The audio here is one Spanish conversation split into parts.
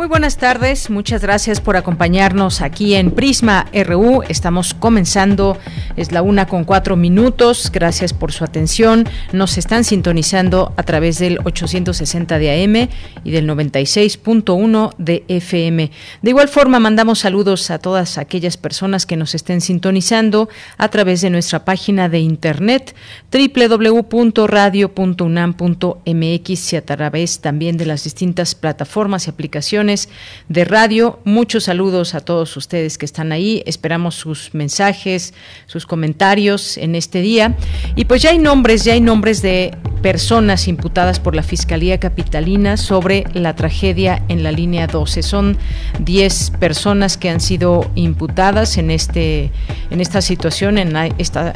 Muy buenas tardes, muchas gracias por acompañarnos aquí en Prisma RU. Estamos comenzando, es la una con cuatro minutos. Gracias por su atención. Nos están sintonizando a través del 860 de AM y del 96.1 de FM. De igual forma, mandamos saludos a todas aquellas personas que nos estén sintonizando a través de nuestra página de internet www.radio.unam.mx y a través también de las distintas plataformas y aplicaciones de radio. Muchos saludos a todos ustedes que están ahí. Esperamos sus mensajes, sus comentarios en este día. Y pues ya hay nombres, ya hay nombres de personas imputadas por la Fiscalía Capitalina sobre la tragedia en la línea 12. Son 10 personas que han sido imputadas en este en esta situación, en este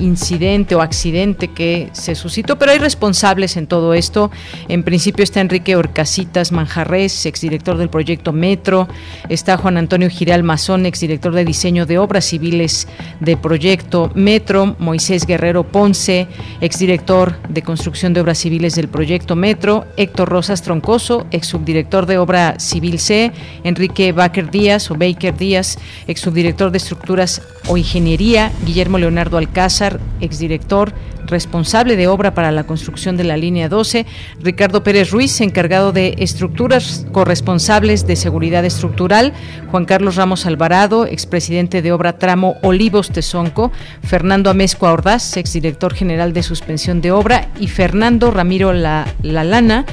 incidente o accidente que se suscitó, pero hay responsables en todo esto. En principio está Enrique Orcasitas Manjarres, exdirector del proyecto Metro, está Juan Antonio Giral Mazón, exdirector de diseño de obras civiles de proyecto Metro, Moisés Guerrero Ponce, exdirector de construcción de obras civiles del proyecto Metro, Héctor Rosas Troncoso, ex subdirector de obra civil C, Enrique Baker Díaz o Baker Díaz, ex subdirector de estructuras o ingeniería, Guillermo Leonardo Alcázar, exdirector responsable de obra para la construcción de la línea 12, Ricardo Pérez Ruiz, encargado de estructuras corresponsables de seguridad estructural, Juan Carlos Ramos Alvarado, expresidente de obra tramo Olivos Tezonco, Fernando Amezcua Ordaz, exdirector general de suspensión de obra, y Fernando Ramiro La, la Lana,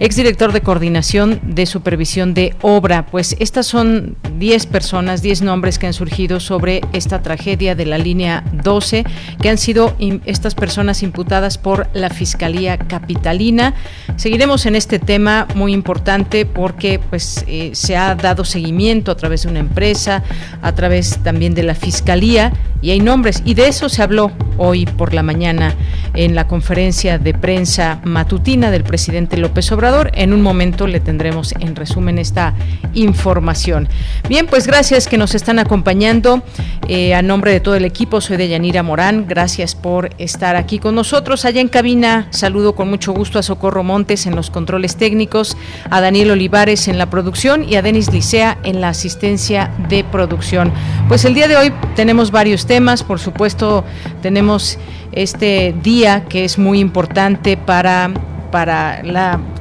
exdirector de coordinación de supervisión de obra. Pues estas son 10 personas, 10 nombres que han surgido sobre esta tragedia de la línea 12, que han sido estas personas imputadas por la Fiscalía Capitalina. Seguiremos en este tema muy importante porque pues eh, se ha dado seguimiento a través de una empresa, a través también de la Fiscalía y hay nombres y de eso se habló hoy por la mañana en la conferencia de prensa matutina del presidente López Obrador en un momento le tendremos en resumen esta información. Bien, pues gracias que nos están acompañando. Eh, a nombre de todo el equipo, soy de Yanira Morán. Gracias por estar aquí con nosotros. Allá en cabina, saludo con mucho gusto a Socorro Montes en los controles técnicos, a Daniel Olivares en la producción y a Denis Licea en la asistencia de producción. Pues el día de hoy tenemos varios temas, por supuesto, tenemos este día que es muy importante para para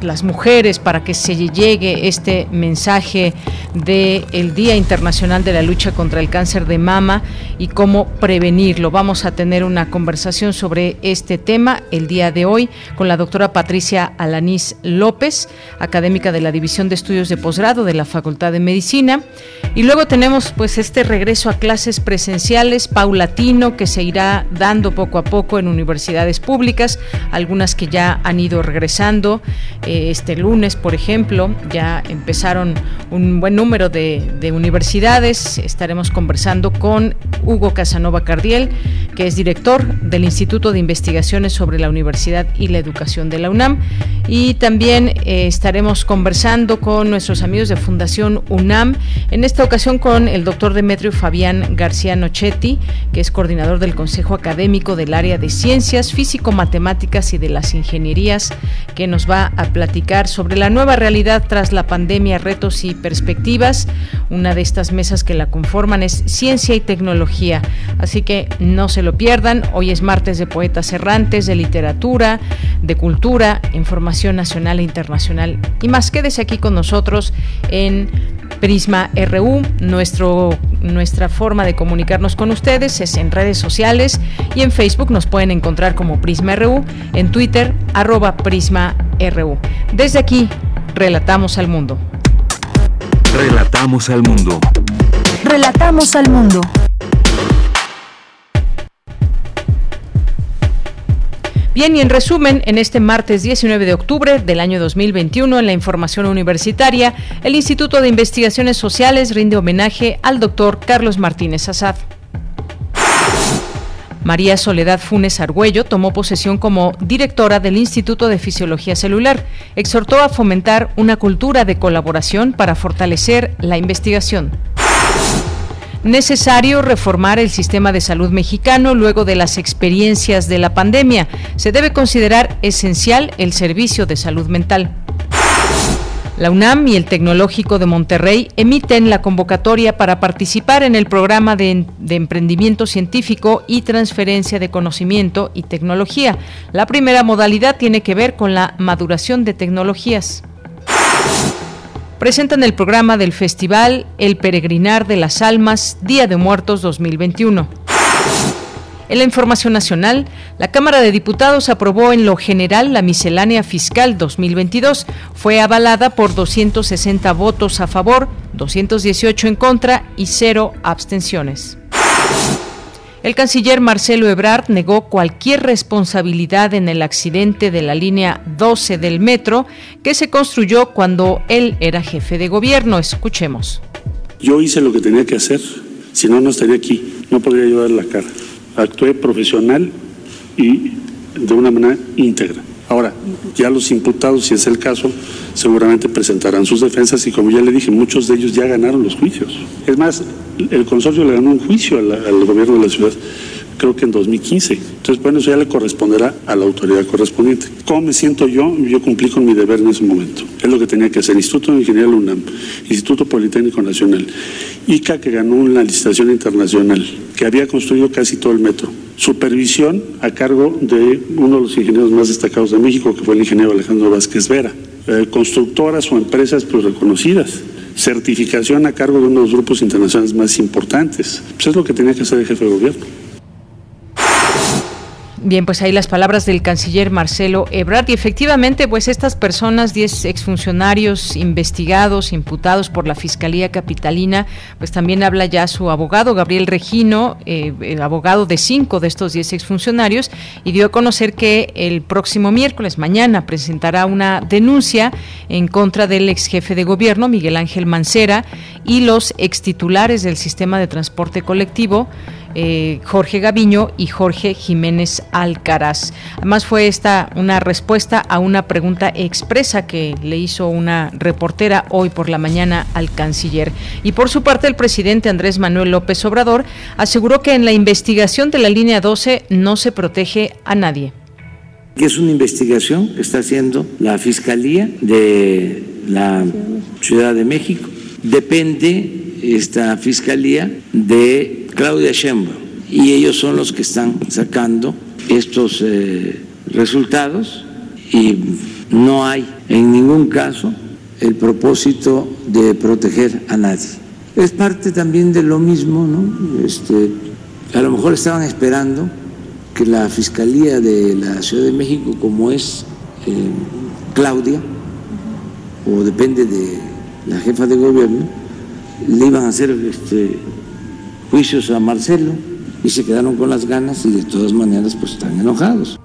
las mujeres, para que se llegue este mensaje del Día Internacional de la Lucha contra el Cáncer de Mama y cómo prevenirlo. Vamos a tener una conversación sobre este tema el día de hoy con la doctora Patricia Alanís López, académica de la División de Estudios de Posgrado de la Facultad de Medicina. Y luego tenemos pues este regreso a clases presenciales paulatino que se irá dando poco a poco en universidades públicas, algunas que ya han ido regresando regresando. Eh, este lunes, por ejemplo, ya empezaron un buen número de, universidades. Estaremos conversando con Hugo Casanova Cardiel, que es director del Instituto de Investigaciones sobre la Universidad y la Educación de la UNAM. Y también eh, estaremos conversando con nuestros amigos de Fundación UNAM, en esta ocasión con el doctor Demetrio Fabián García Nochetti, que es coordinador del Consejo Académico del área de Ciencias Físico-Matemáticas y de las Ingenierías que nos va a platicar sobre la nueva realidad tras la pandemia, retos y perspectivas. Una de estas mesas que la conforman es Ciencia y Tecnología, así que no se lo pierdan. Hoy es martes de poetas errantes, de literatura, de cultura, información nacional e internacional y más. Quédese aquí con nosotros en Prisma RU. Nuestra forma de comunicarnos con ustedes es en redes sociales y en Facebook nos pueden encontrar como Prisma RU, en Twitter arroba Prisma RU. Desde aquí, relatamos al mundo. Relatamos al mundo. Relatamos al mundo. Bien, y en resumen, en este martes 19 de octubre del año 2021, en la información universitaria, el Instituto de Investigaciones Sociales rinde homenaje al doctor Carlos Martínez Azad. María Soledad Funes Argüello tomó posesión como directora del Instituto de Fisiología Celular. Exhortó a fomentar una cultura de colaboración para fortalecer la investigación necesario reformar el sistema de salud mexicano luego de las experiencias de la pandemia. Se debe considerar esencial el servicio de salud mental. La UNAM y el Tecnológico de Monterrey emiten la convocatoria para participar en el programa de, emprendimiento científico y transferencia de conocimiento y tecnología. La primera modalidad tiene que ver con la maduración de tecnologías presentan el programa del festival El Peregrinar de las Almas, Día de Muertos 2021. En la información nacional, la Cámara de Diputados aprobó en lo general la miscelánea fiscal 2022. Fue avalada por 260 votos a favor, 218 en contra y cero abstenciones. El canciller Marcelo Ebrard negó cualquier responsabilidad en el accidente de la línea 12 del metro que se construyó cuando él era jefe de gobierno. Escuchemos. Yo hice lo que tenía que hacer, si no, no estaría aquí, no podría ayudar la cara. Actué profesional y de una manera íntegra. Ahora, ya los imputados, si es el caso, seguramente presentarán sus defensas y como ya le dije, muchos de ellos ya ganaron los juicios. Es más, el consorcio le ganó un juicio al, gobierno de la ciudad creo que en 2015. Entonces, bueno, eso ya le corresponderá a la autoridad correspondiente. ¿Cómo me siento yo? Yo cumplí con mi deber en ese momento. Es lo que tenía que hacer. Instituto de Ingeniería UNAM, Instituto Politécnico Nacional, ICA que ganó una licitación internacional, que había construido casi todo el metro. Supervisión a cargo de uno de los ingenieros más destacados de México, que fue el ingeniero Alejandro Vázquez Vera. Eh, constructoras o empresas pues reconocidas certificación a cargo de uno de los grupos internacionales más importantes. Pues es lo que tenía que hacer el jefe de gobierno. Bien, pues ahí las palabras del canciller Marcelo Ebrard. Y efectivamente, pues estas personas, 10 exfuncionarios investigados, imputados por la Fiscalía Capitalina, pues también habla ya su abogado, Gabriel Regino, eh, el abogado de cinco de estos 10 exfuncionarios, y dio a conocer que el próximo miércoles, mañana, presentará una denuncia en contra del ex jefe de gobierno, Miguel Ángel Mancera, y los extitulares del sistema de transporte colectivo, eh, Jorge Gaviño y Jorge Jiménez Alcaraz. Además fue esta una respuesta a una pregunta expresa que le hizo una reportera hoy por la mañana al canciller. Y por su parte el presidente Andrés Manuel López Obrador aseguró que en la investigación de la línea 12 no se protege a nadie. Es una investigación que está haciendo la Fiscalía de la Ciudad de México. Depende esta Fiscalía de Claudia Sheinbaum y ellos son los que están sacando estos eh, resultados y no hay en ningún caso el propósito de proteger a nadie. Es parte también de lo mismo, ¿no? Este, a lo mejor estaban esperando que la Fiscalía de la Ciudad de México, como es eh, Claudia, o depende de la jefa de gobierno, le iban a hacer este, juicios a Marcelo y se quedaron con las ganas y de todas maneras pues están enojados.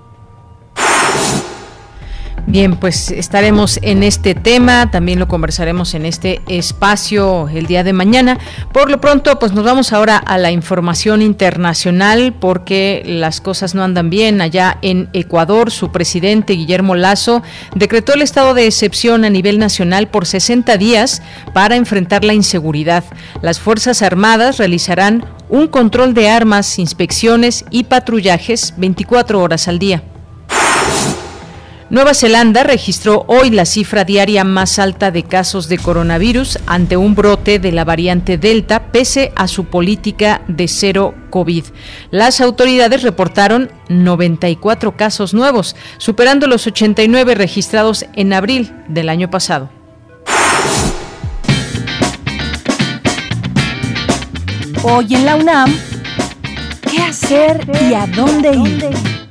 Bien, pues estaremos en este tema, también lo conversaremos en este espacio el día de mañana. Por lo pronto, pues nos vamos ahora a la información internacional porque las cosas no andan bien. Allá en Ecuador, su presidente Guillermo Lazo decretó el estado de excepción a nivel nacional por 60 días para enfrentar la inseguridad. Las Fuerzas Armadas realizarán un control de armas, inspecciones y patrullajes 24 horas al día. Nueva Zelanda registró hoy la cifra diaria más alta de casos de coronavirus ante un brote de la variante Delta pese a su política de cero COVID. Las autoridades reportaron 94 casos nuevos, superando los 89 registrados en abril del año pasado. Hoy en la UNAM, ¿qué hacer y a dónde ir?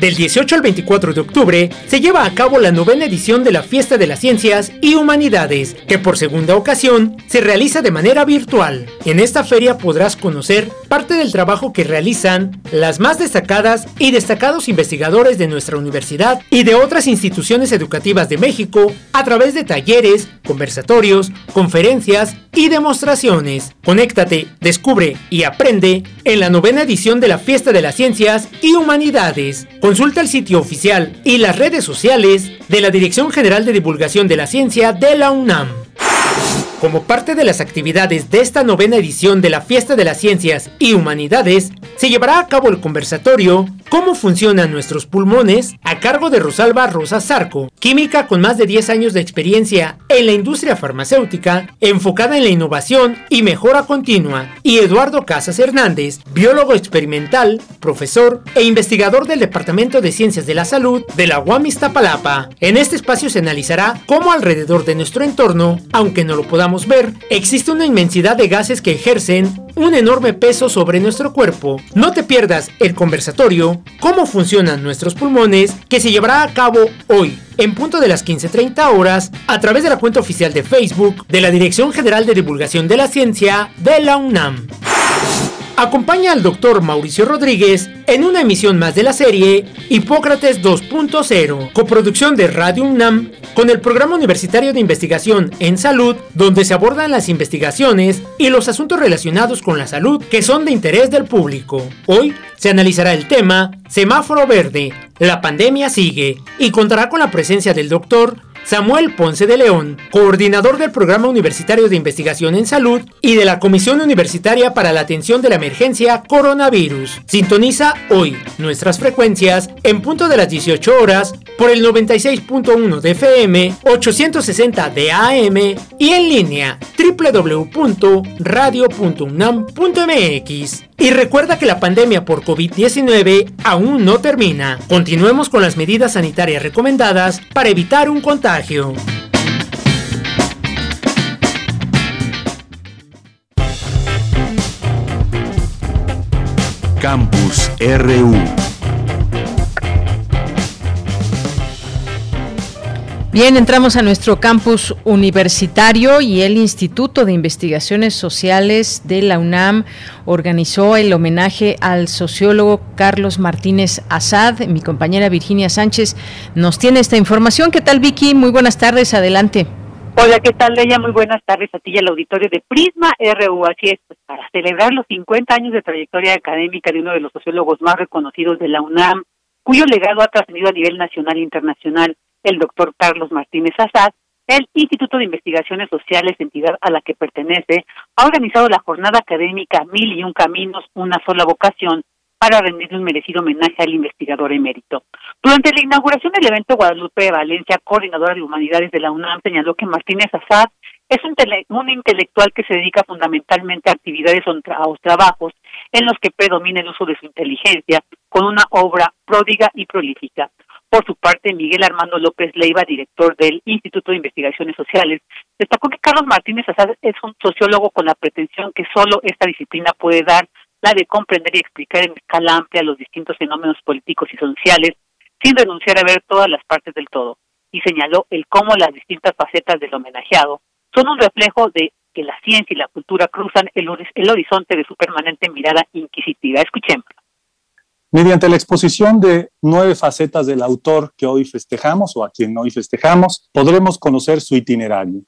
Del 18 al 24 de octubre se lleva a cabo la novena edición de la Fiesta de las Ciencias y Humanidades, que por segunda ocasión se realiza de manera virtual. En esta feria podrás conocer parte del trabajo que realizan las más destacadas y destacados investigadores de nuestra universidad y de otras instituciones educativas de México a través de talleres, conversatorios, conferencias y demostraciones. Conéctate, descubre y aprende en la novena edición de la Fiesta de las Ciencias y Humanidades. Consulta el sitio oficial y las redes sociales de la Dirección General de Divulgación de la Ciencia de la UNAM. Como parte de las actividades de esta novena edición de la Fiesta de las Ciencias y Humanidades, se llevará a cabo el conversatorio ¿Cómo funcionan nuestros pulmones? a cargo de Rosalba Rosa Zarco, química con más de 10 años de experiencia en la industria farmacéutica, enfocada en la innovación y mejora continua, y Eduardo Casas Hernández, biólogo experimental, profesor e investigador del Departamento de Ciencias de la Salud de la UAM Iztapalapa. En este espacio se analizará cómo alrededor de nuestro entorno, aunque no lo podamos ver, existe una inmensidad de gases que ejercen un enorme peso sobre nuestro cuerpo. No te pierdas el conversatorio Cómo funcionan nuestros pulmones que se llevará a cabo hoy en punto de las 15.30 horas a través de la cuenta oficial de Facebook de la Dirección General de Divulgación de la Ciencia de la UNAM. Acompaña al doctor Mauricio Rodríguez en una emisión más de la serie Hipócrates 2.0, coproducción de Radio UNAM con el Programa Universitario de Investigación en Salud, donde se abordan las investigaciones y los asuntos relacionados con la salud que son de interés del público. Hoy se analizará el tema Semáforo Verde, la pandemia sigue, y contará con la presencia del doctor Samuel Ponce de León, coordinador del Programa Universitario de Investigación en Salud y de la Comisión Universitaria para la Atención de la Emergencia Coronavirus. Sintoniza hoy nuestras frecuencias en punto de las 18 horas por el 96.1 de FM, 860 de AM y en línea www.radio.unam.mx. Y recuerda que la pandemia por COVID-19 aún no termina. Continuemos con las medidas sanitarias recomendadas para evitar un contagio. Campus RU Bien, entramos a nuestro campus universitario y el Instituto de Investigaciones Sociales de la UNAM organizó el homenaje al sociólogo Carlos Martínez Azad. Mi compañera Virginia Sánchez nos tiene esta información. ¿Qué tal, Vicky? Muy buenas tardes, adelante. Hola, ¿qué tal, Leia? Muy buenas tardes a ti y al auditorio de Prisma RU. Así es, pues, para celebrar los 50 años de trayectoria académica de uno de los sociólogos más reconocidos de la UNAM, cuyo legado ha trascendido a nivel nacional e internacional el doctor Carlos Martínez Azad, el Instituto de Investigaciones Sociales, entidad a la que pertenece, ha organizado la jornada académica Mil y un Caminos, una sola vocación, para rendirle un merecido homenaje al investigador emérito. Durante la inauguración del evento, Guadalupe Valencia, coordinadora de humanidades de la UNAM, señaló que Martínez Azad es un, un intelectual que se dedica fundamentalmente a actividades o trabajos en los que predomina el uso de su inteligencia, con una obra pródiga y prolífica. Por su parte, Miguel Armando López Leiva, director del Instituto de Investigaciones Sociales, destacó que Carlos Martínez Azad es un sociólogo con la pretensión que solo esta disciplina puede dar, la de comprender y explicar en escala amplia los distintos fenómenos políticos y sociales, sin renunciar a ver todas las partes del todo, y señaló el cómo las distintas facetas del homenajeado son un reflejo de que la ciencia y la cultura cruzan el, el horizonte de su permanente mirada inquisitiva. Escuchemos. Mediante la exposición de nueve facetas del autor que hoy festejamos o a quien hoy festejamos, podremos conocer su itinerario,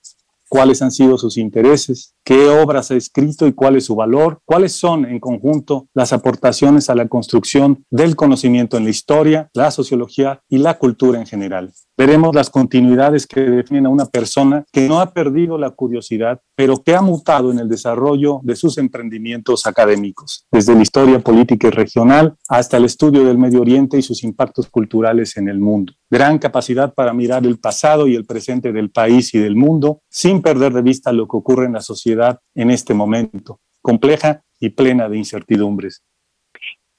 cuáles han sido sus intereses, qué obras ha escrito y cuál es su valor, cuáles son en conjunto las aportaciones a la construcción del conocimiento en la historia, la sociología y la cultura en general. Veremos las continuidades que definen a una persona que no ha perdido la curiosidad, pero que ha mutado en el desarrollo de sus emprendimientos académicos, desde la historia política y regional hasta el estudio del Medio Oriente y sus impactos culturales en el mundo. Gran capacidad para mirar el pasado y el presente del país y del mundo sin perder de vista lo que ocurre en la sociedad en este momento, compleja y plena de incertidumbres.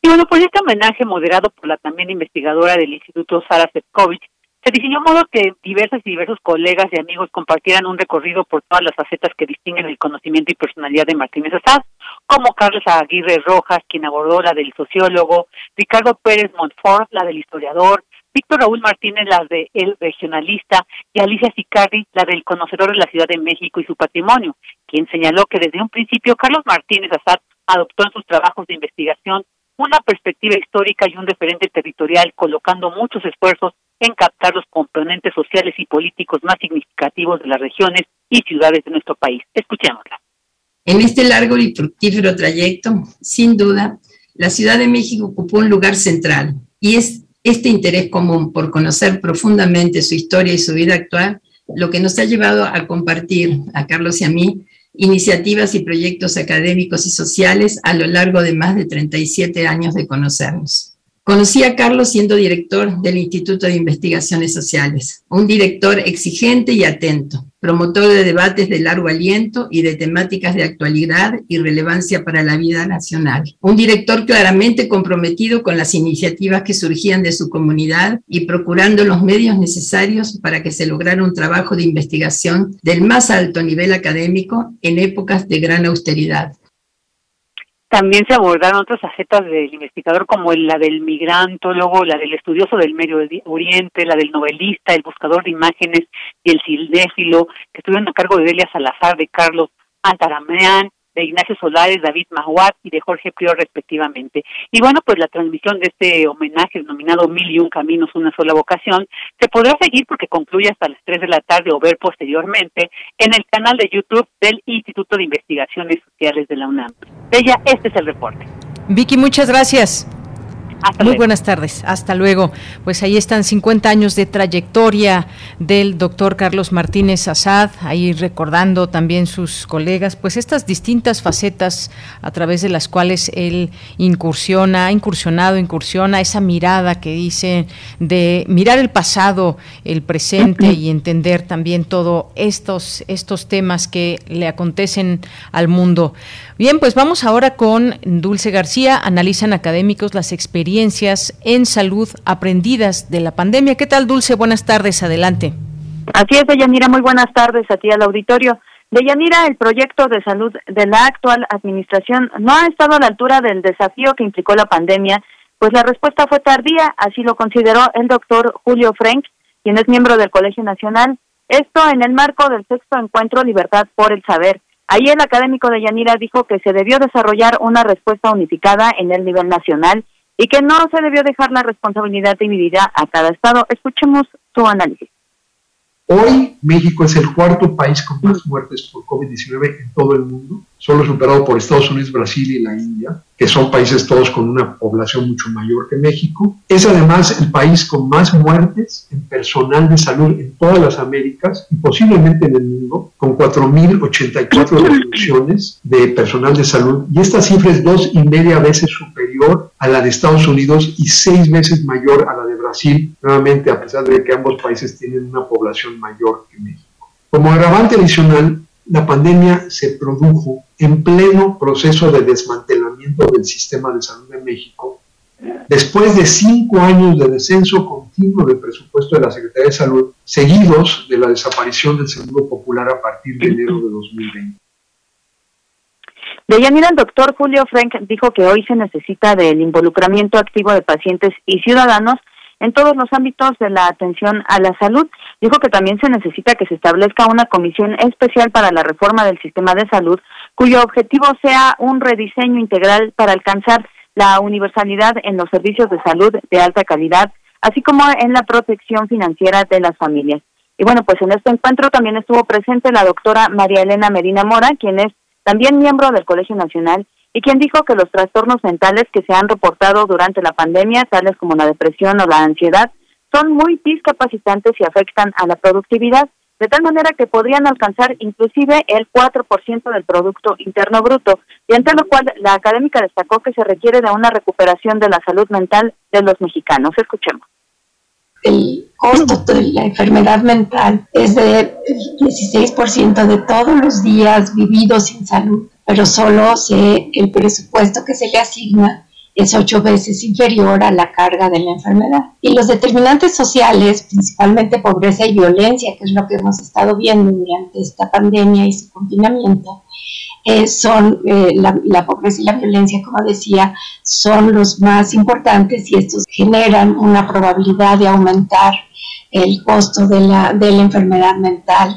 Y bueno, pues este homenaje moderado por la también investigadora del Instituto Sara Sefcovic se diseñó modo que diversos y diversos colegas y amigos compartieran un recorrido por todas las facetas que distinguen el conocimiento y personalidad de Martínez Assad, como Carlos Aguirre Rojas, quien abordó la del sociólogo, Ricardo Pérez Montfort, la del historiador, Víctor Raúl Martínez, la de El Regionalista, y Alicia Sicardi, la del Conocedor de la Ciudad de México y su patrimonio, quien señaló que desde un principio Carlos Martínez Azad adoptó en sus trabajos de investigación una perspectiva histórica y un referente territorial, colocando muchos esfuerzos en captar los componentes sociales y políticos más significativos de las regiones y ciudades de nuestro país. Escuchémosla. En este largo y fructífero trayecto, sin duda, la Ciudad de México ocupó un lugar central y es este interés común por conocer profundamente su historia y su vida actual lo que nos ha llevado a compartir a Carlos y a mí iniciativas y proyectos académicos y sociales a lo largo de más de 37 años de conocernos. Conocí a Carlos siendo director del Instituto de Investigaciones Sociales, un director exigente y atento, promotor de debates de largo aliento y de temáticas de actualidad y relevancia para la vida nacional. Un director claramente comprometido con las iniciativas que surgían de su comunidad y procurando los medios necesarios para que se lograra un trabajo de investigación del más alto nivel académico en épocas de gran austeridad. También se abordaron otras facetas del investigador como la del migrantólogo, la del estudioso del Medio Oriente, la del novelista, el buscador de imágenes y el cinéfilo, que estuvieron a cargo de Delia Salazar, de Carlos Antarameán, de Ignacio Solares, David Mahuat y de Jorge Prior respectivamente. Y bueno, pues la transmisión de este homenaje denominado Mil y un Caminos, una sola vocación, se podrá seguir porque concluye hasta las 3 de la tarde o ver posteriormente en el canal de YouTube del Instituto de Investigaciones Sociales de la UNAM. Bella, este es el reporte. Vicky, muchas gracias. Muy buenas tardes, hasta luego. Pues ahí están 50 años de trayectoria del doctor Carlos Martínez Azad, ahí recordando también sus colegas, pues estas distintas facetas a través de las cuales él incursiona, ha incursionado, incursiona, esa mirada que dice de mirar el pasado, el presente y entender también todos estos, estos temas que le acontecen al mundo. Bien, pues vamos ahora con Dulce García, analizan académicos las experiencias en salud aprendidas de la pandemia. ¿Qué tal, Dulce? Buenas tardes, adelante. Así es, Deyanira, muy buenas tardes a ti al auditorio. Deyanira, el proyecto de salud de la actual administración no ha estado a la altura del desafío que implicó la pandemia, pues la respuesta fue tardía, así lo consideró el doctor Julio Frank, quien es miembro del Colegio Nacional. Esto en el marco del sexto encuentro Libertad por el Saber. Ahí el académico de Yanira dijo que se debió desarrollar una respuesta unificada en el nivel nacional y que no se debió dejar la responsabilidad dividida a cada estado. Escuchemos su análisis. Hoy México es el cuarto país con más muertes por COVID-19 en todo el mundo, solo superado por Estados Unidos, Brasil y la India que son países todos con una población mucho mayor que México. Es además el país con más muertes en personal de salud en todas las Américas y posiblemente en el mundo, con 4.084 defunciones de personal de salud. Y esta cifra es dos y media veces superior a la de Estados Unidos y seis veces mayor a la de Brasil, nuevamente a pesar de que ambos países tienen una población mayor que México. Como agravante adicional, la pandemia se produjo en pleno proceso de desmantelamiento del sistema de salud de México, después de cinco años de descenso continuo del presupuesto de la Secretaría de Salud, seguidos de la desaparición del Seguro Popular a partir de enero de 2020. De Yanira, el doctor Julio Frank dijo que hoy se necesita del involucramiento activo de pacientes y ciudadanos en todos los ámbitos de la atención a la salud. Dijo que también se necesita que se establezca una comisión especial para la reforma del sistema de salud, cuyo objetivo sea un rediseño integral para alcanzar la universalidad en los servicios de salud de alta calidad, así como en la protección financiera de las familias. Y bueno, pues en este encuentro también estuvo presente la doctora María Elena Medina Mora, quien es también miembro del Colegio Nacional y quien dijo que los trastornos mentales que se han reportado durante la pandemia, tales como la depresión o la ansiedad, son muy discapacitantes y afectan a la productividad, de tal manera que podrían alcanzar inclusive el 4% del Producto Interno Bruto, y ante lo cual la académica destacó que se requiere de una recuperación de la salud mental de los mexicanos. Escuchemos. El costo de la enfermedad mental es de 16% de todos los días vividos sin salud pero solo se, el presupuesto que se le asigna es ocho veces inferior a la carga de la enfermedad. Y los determinantes sociales, principalmente pobreza y violencia, que es lo que hemos estado viendo durante esta pandemia y su confinamiento, eh, son eh, la, pobreza y la violencia, como decía, son los más importantes y estos generan una probabilidad de aumentar el costo de la, de la enfermedad mental.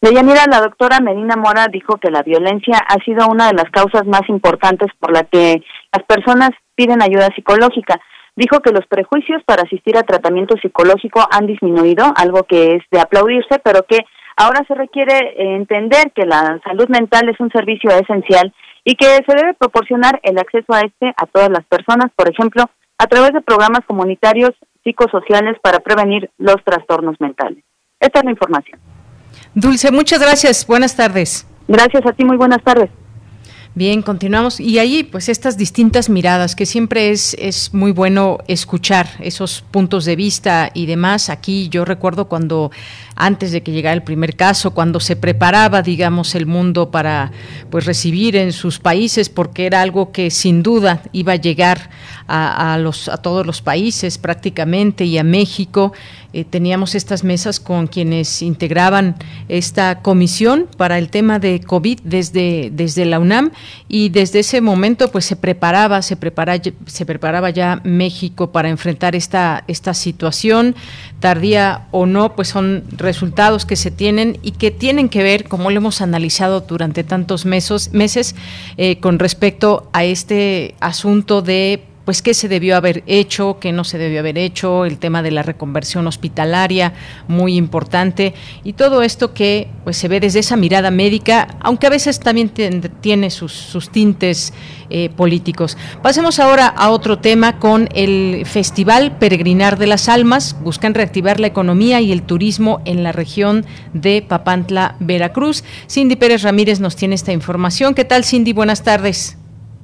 Deyanira, la doctora Medina Mora dijo que la violencia ha sido una de las causas más importantes por la que las personas piden ayuda psicológica. Dijo que los prejuicios para asistir a tratamiento psicológico han disminuido, algo que es de aplaudirse, pero que ahora se requiere entender que la salud mental es un servicio esencial y que se debe proporcionar el acceso a este a todas las personas, por ejemplo, a través de programas comunitarios psicosociales para prevenir los trastornos mentales. Esta es la información. Dulce, muchas gracias. Buenas tardes. Gracias a ti, muy buenas tardes. Bien, continuamos. Y ahí, pues, estas distintas miradas, que siempre es, es muy bueno escuchar esos puntos de vista y demás. Aquí yo recuerdo cuando, antes de que llegara el primer caso, cuando se preparaba, digamos, el mundo para, pues, recibir en sus países, porque era algo que sin duda iba a llegar a, a los, a todos los países prácticamente y a México. Eh, teníamos estas mesas con quienes integraban esta comisión para el tema de COVID desde, desde la UNAM y desde ese momento pues se preparaba, se preparaba, se preparaba ya México para enfrentar esta, esta situación, tardía o no, pues son resultados que se tienen y que tienen que ver, como lo hemos analizado durante tantos meses, meses eh, con respecto a este asunto de pues qué se debió haber hecho, qué no se debió haber hecho, el tema de la reconversión hospitalaria, muy importante, y todo esto que pues se ve desde esa mirada médica, aunque a veces también tiene sus, tintes eh, políticos. Pasemos ahora a otro tema con el Festival Peregrinar de las Almas. Buscan reactivar la economía y el turismo en la región de Papantla, Veracruz. Cindy Pérez Ramírez nos tiene esta información. ¿Qué tal, Cindy? Buenas tardes.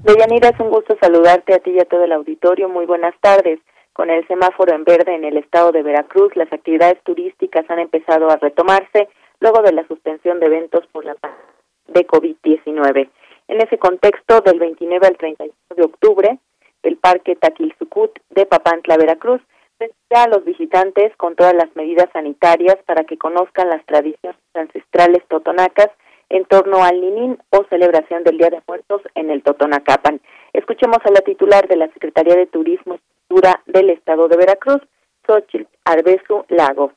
Deyanira, es un gusto saludarte a ti y a todo el auditorio. Muy buenas tardes. Con el semáforo en verde en el estado de Veracruz, las actividades turísticas han empezado a retomarse luego de la suspensión de eventos por la de COVID-19. En ese contexto, del 29 al 31 de octubre, el Parque Taquilzucut de Papantla, Veracruz, recibirá a los visitantes con todas las medidas sanitarias para que conozcan las tradiciones ancestrales totonacas en torno al Ninín o celebración del Día de Muertos en el Totonacapan. Escuchemos a la titular de la Secretaría de Turismo y Cultura del Estado de Veracruz, Xochitl Arbezu Lago.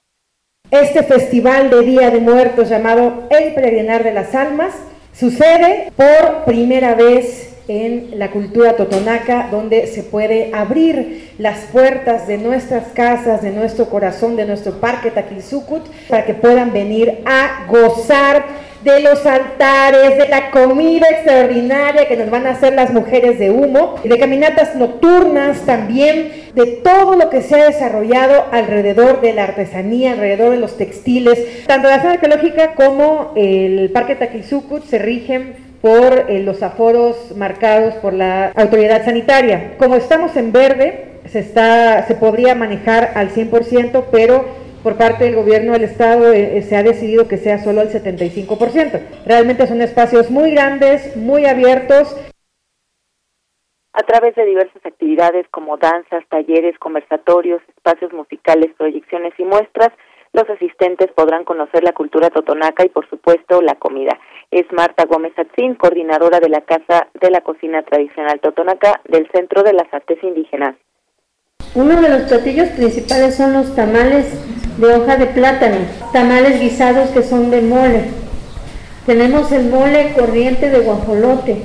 Este festival de Día de Muertos llamado El Peregrinar de las Almas sucede por primera vez en la cultura totonaca, donde se puede abrir las puertas de nuestras casas, de nuestro corazón, de nuestro parque Taquilzucut, para que puedan venir a gozar de los altares, de la comida extraordinaria que nos van a hacer las mujeres de humo, de caminatas nocturnas también, de todo lo que se ha desarrollado alrededor de la artesanía, alrededor de los textiles. Tanto la zona arqueológica como el Parque Taquilzucut se rigen por eh, los aforos marcados por la autoridad sanitaria. Como estamos en verde, se, está, se podría manejar al 100%, pero por parte del gobierno del estado eh, eh, se ha decidido que sea solo el 75%. Realmente son espacios muy grandes, muy abiertos. A través de diversas actividades como danzas, talleres, conversatorios, espacios musicales, proyecciones y muestras, los asistentes podrán conocer la cultura totonaca y por supuesto la comida. Es Marta Gómez Atzín, coordinadora de la Casa de la Cocina Tradicional Totonaca del Centro de las Artes Indígenas. Uno de los platillos principales son los tamales de hoja de plátano, tamales guisados que son de mole. Tenemos el mole corriente de guajolote.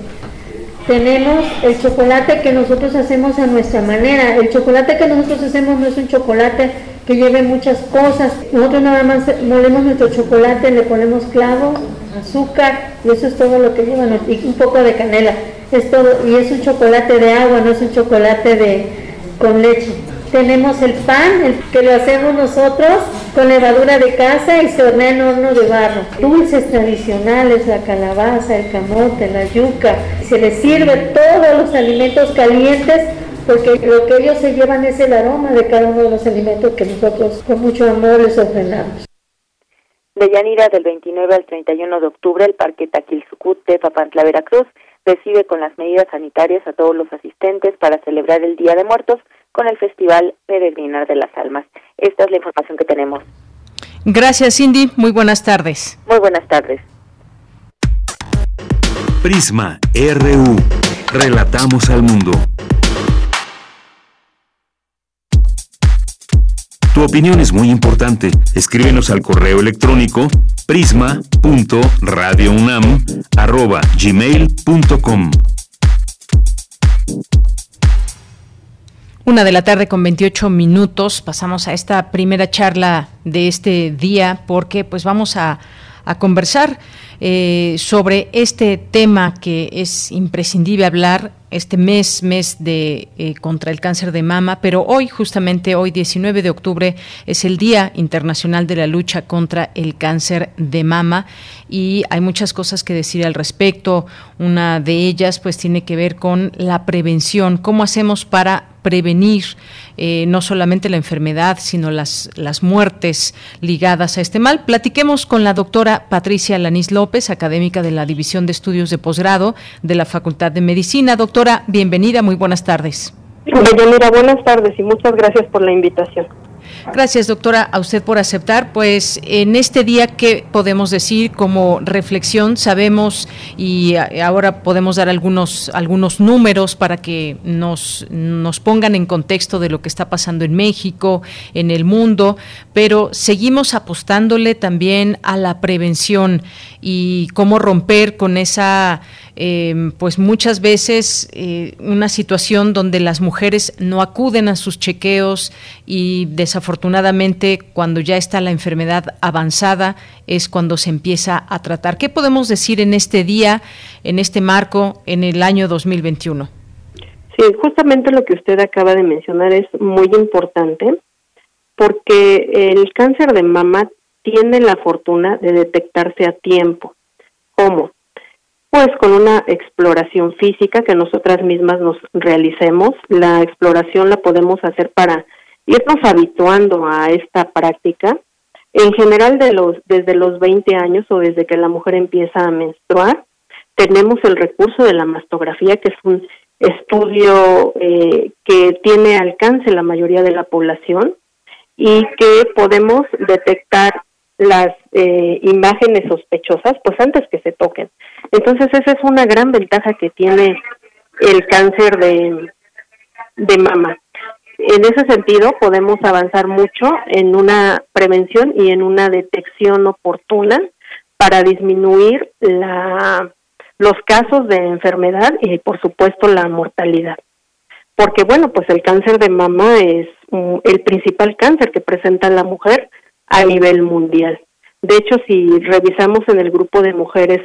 Tenemos el chocolate que nosotros hacemos a nuestra manera. El chocolate que nosotros hacemos no es un chocolate que lleve muchas cosas. Nosotros nada más molemos nuestro chocolate, le ponemos clavo, azúcar y eso es todo lo que lleva y un poco de canela. Es todo y es un chocolate de agua, no es un chocolate de con leche. Tenemos el pan, el que lo hacemos nosotros con levadura de casa y se hornea en horno de barro. Dulces tradicionales, la calabaza, el camote, la yuca. Se les sirve todos los alimentos calientes porque lo que ellos se llevan es el aroma de cada uno de los alimentos que nosotros con mucho amor les ofrendamos. De Yanira, del 29 al 31 de octubre, el Parque Papantla, Veracruz, recibe con las medidas sanitarias a todos los asistentes para celebrar el Día de Muertos con el Festival Peregrinar de las Almas. Esta es la información que tenemos. Gracias, Cindy. Muy buenas tardes. Muy buenas tardes. Prisma RU. Relatamos al mundo. Tu opinión es muy importante. Escríbenos al correo electrónico prisma.radiounam@gmail.com. Una de la tarde con 28 minutos. Pasamos a esta primera charla de este día porque pues vamos a, a conversar eh, sobre este tema que es imprescindible hablar este mes, mes de eh, contra el cáncer de mama, pero hoy, justamente hoy, 19 de octubre, es el Día Internacional de la Lucha contra el Cáncer de Mama y hay muchas cosas que decir al respecto. Una de ellas, pues, tiene que ver con la prevención. ¿Cómo hacemos para prevenir eh, no solamente la enfermedad, sino las, las muertes ligadas a este mal. Platiquemos con la doctora Patricia Lanís López, académica de la División de Estudios de Posgrado de la Facultad de Medicina. Doctora, bienvenida, muy buenas tardes. Buenas tardes y muchas gracias por la invitación. Gracias, doctora, a usted por aceptar. Pues en este día, ¿qué podemos decir como reflexión? Sabemos y ahora podemos dar algunos, algunos números para que nos, nos pongan en contexto de lo que está pasando en México, en el mundo, pero seguimos apostándole también a la prevención y cómo romper con esa eh, pues muchas veces eh, una situación donde las mujeres no acuden a sus chequeos y desafortunadamente cuando ya está la enfermedad avanzada es cuando se empieza a tratar. ¿Qué podemos decir en este día, en este marco, en el año 2021? Sí, justamente lo que usted acaba de mencionar es muy importante porque el cáncer de mama tiene la fortuna de detectarse a tiempo. ¿Cómo? Pues con una exploración física que nosotras mismas nos realicemos. La exploración la podemos hacer para irnos habituando a esta práctica. En general, de los, desde los 20 años o desde que la mujer empieza a menstruar, tenemos el recurso de la mastografía, que es un estudio eh, que tiene alcance la mayoría de la población y que podemos detectar las eh, imágenes sospechosas, pues antes que se toquen. Entonces esa es una gran ventaja que tiene el cáncer de, de mama. En ese sentido podemos avanzar mucho en una prevención y en una detección oportuna para disminuir la, los casos de enfermedad y por supuesto la mortalidad. Porque bueno, pues el cáncer de mama es el principal cáncer que presenta la mujer a nivel mundial. De hecho, si revisamos en el grupo de mujeres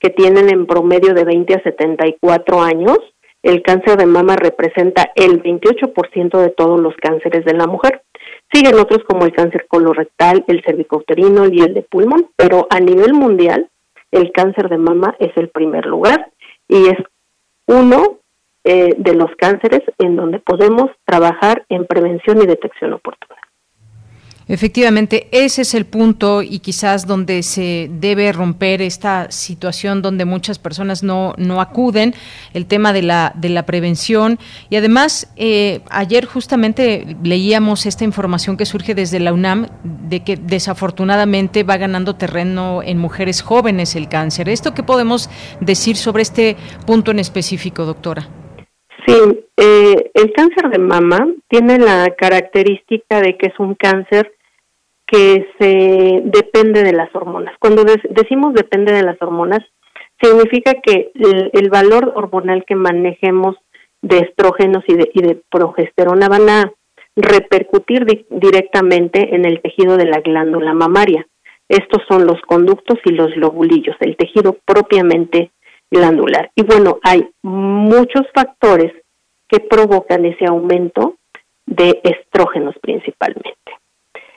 que tienen en promedio de 20 a 74 años, el cáncer de mama representa el 28% de todos los cánceres de la mujer. Siguen otros como el cáncer colorectal, el cervicouterino y el de pulmón, pero a nivel mundial el cáncer de mama es el primer lugar y es uno eh, de los cánceres en donde podemos trabajar en prevención y detección oportuna. Efectivamente, ese es el punto y quizás donde se debe romper esta situación donde muchas personas no, no acuden, el tema de la, de la prevención. Y además, eh, ayer justamente leíamos esta información que surge desde la UNAM de que desafortunadamente va ganando terreno en mujeres jóvenes el cáncer. ¿Esto qué podemos decir sobre este punto en específico, doctora? Sí, eh, el cáncer de mama tiene la característica de que es un cáncer que se depende de las hormonas. Cuando decimos depende de las hormonas, significa que el, valor hormonal que manejemos de estrógenos y de, y de progesterona van a repercutir directamente en el tejido de la glándula mamaria. Estos son los conductos y los lobulillos, el tejido propiamente glandular. Y bueno, hay muchos factores que provocan ese aumento de estrógenos principalmente.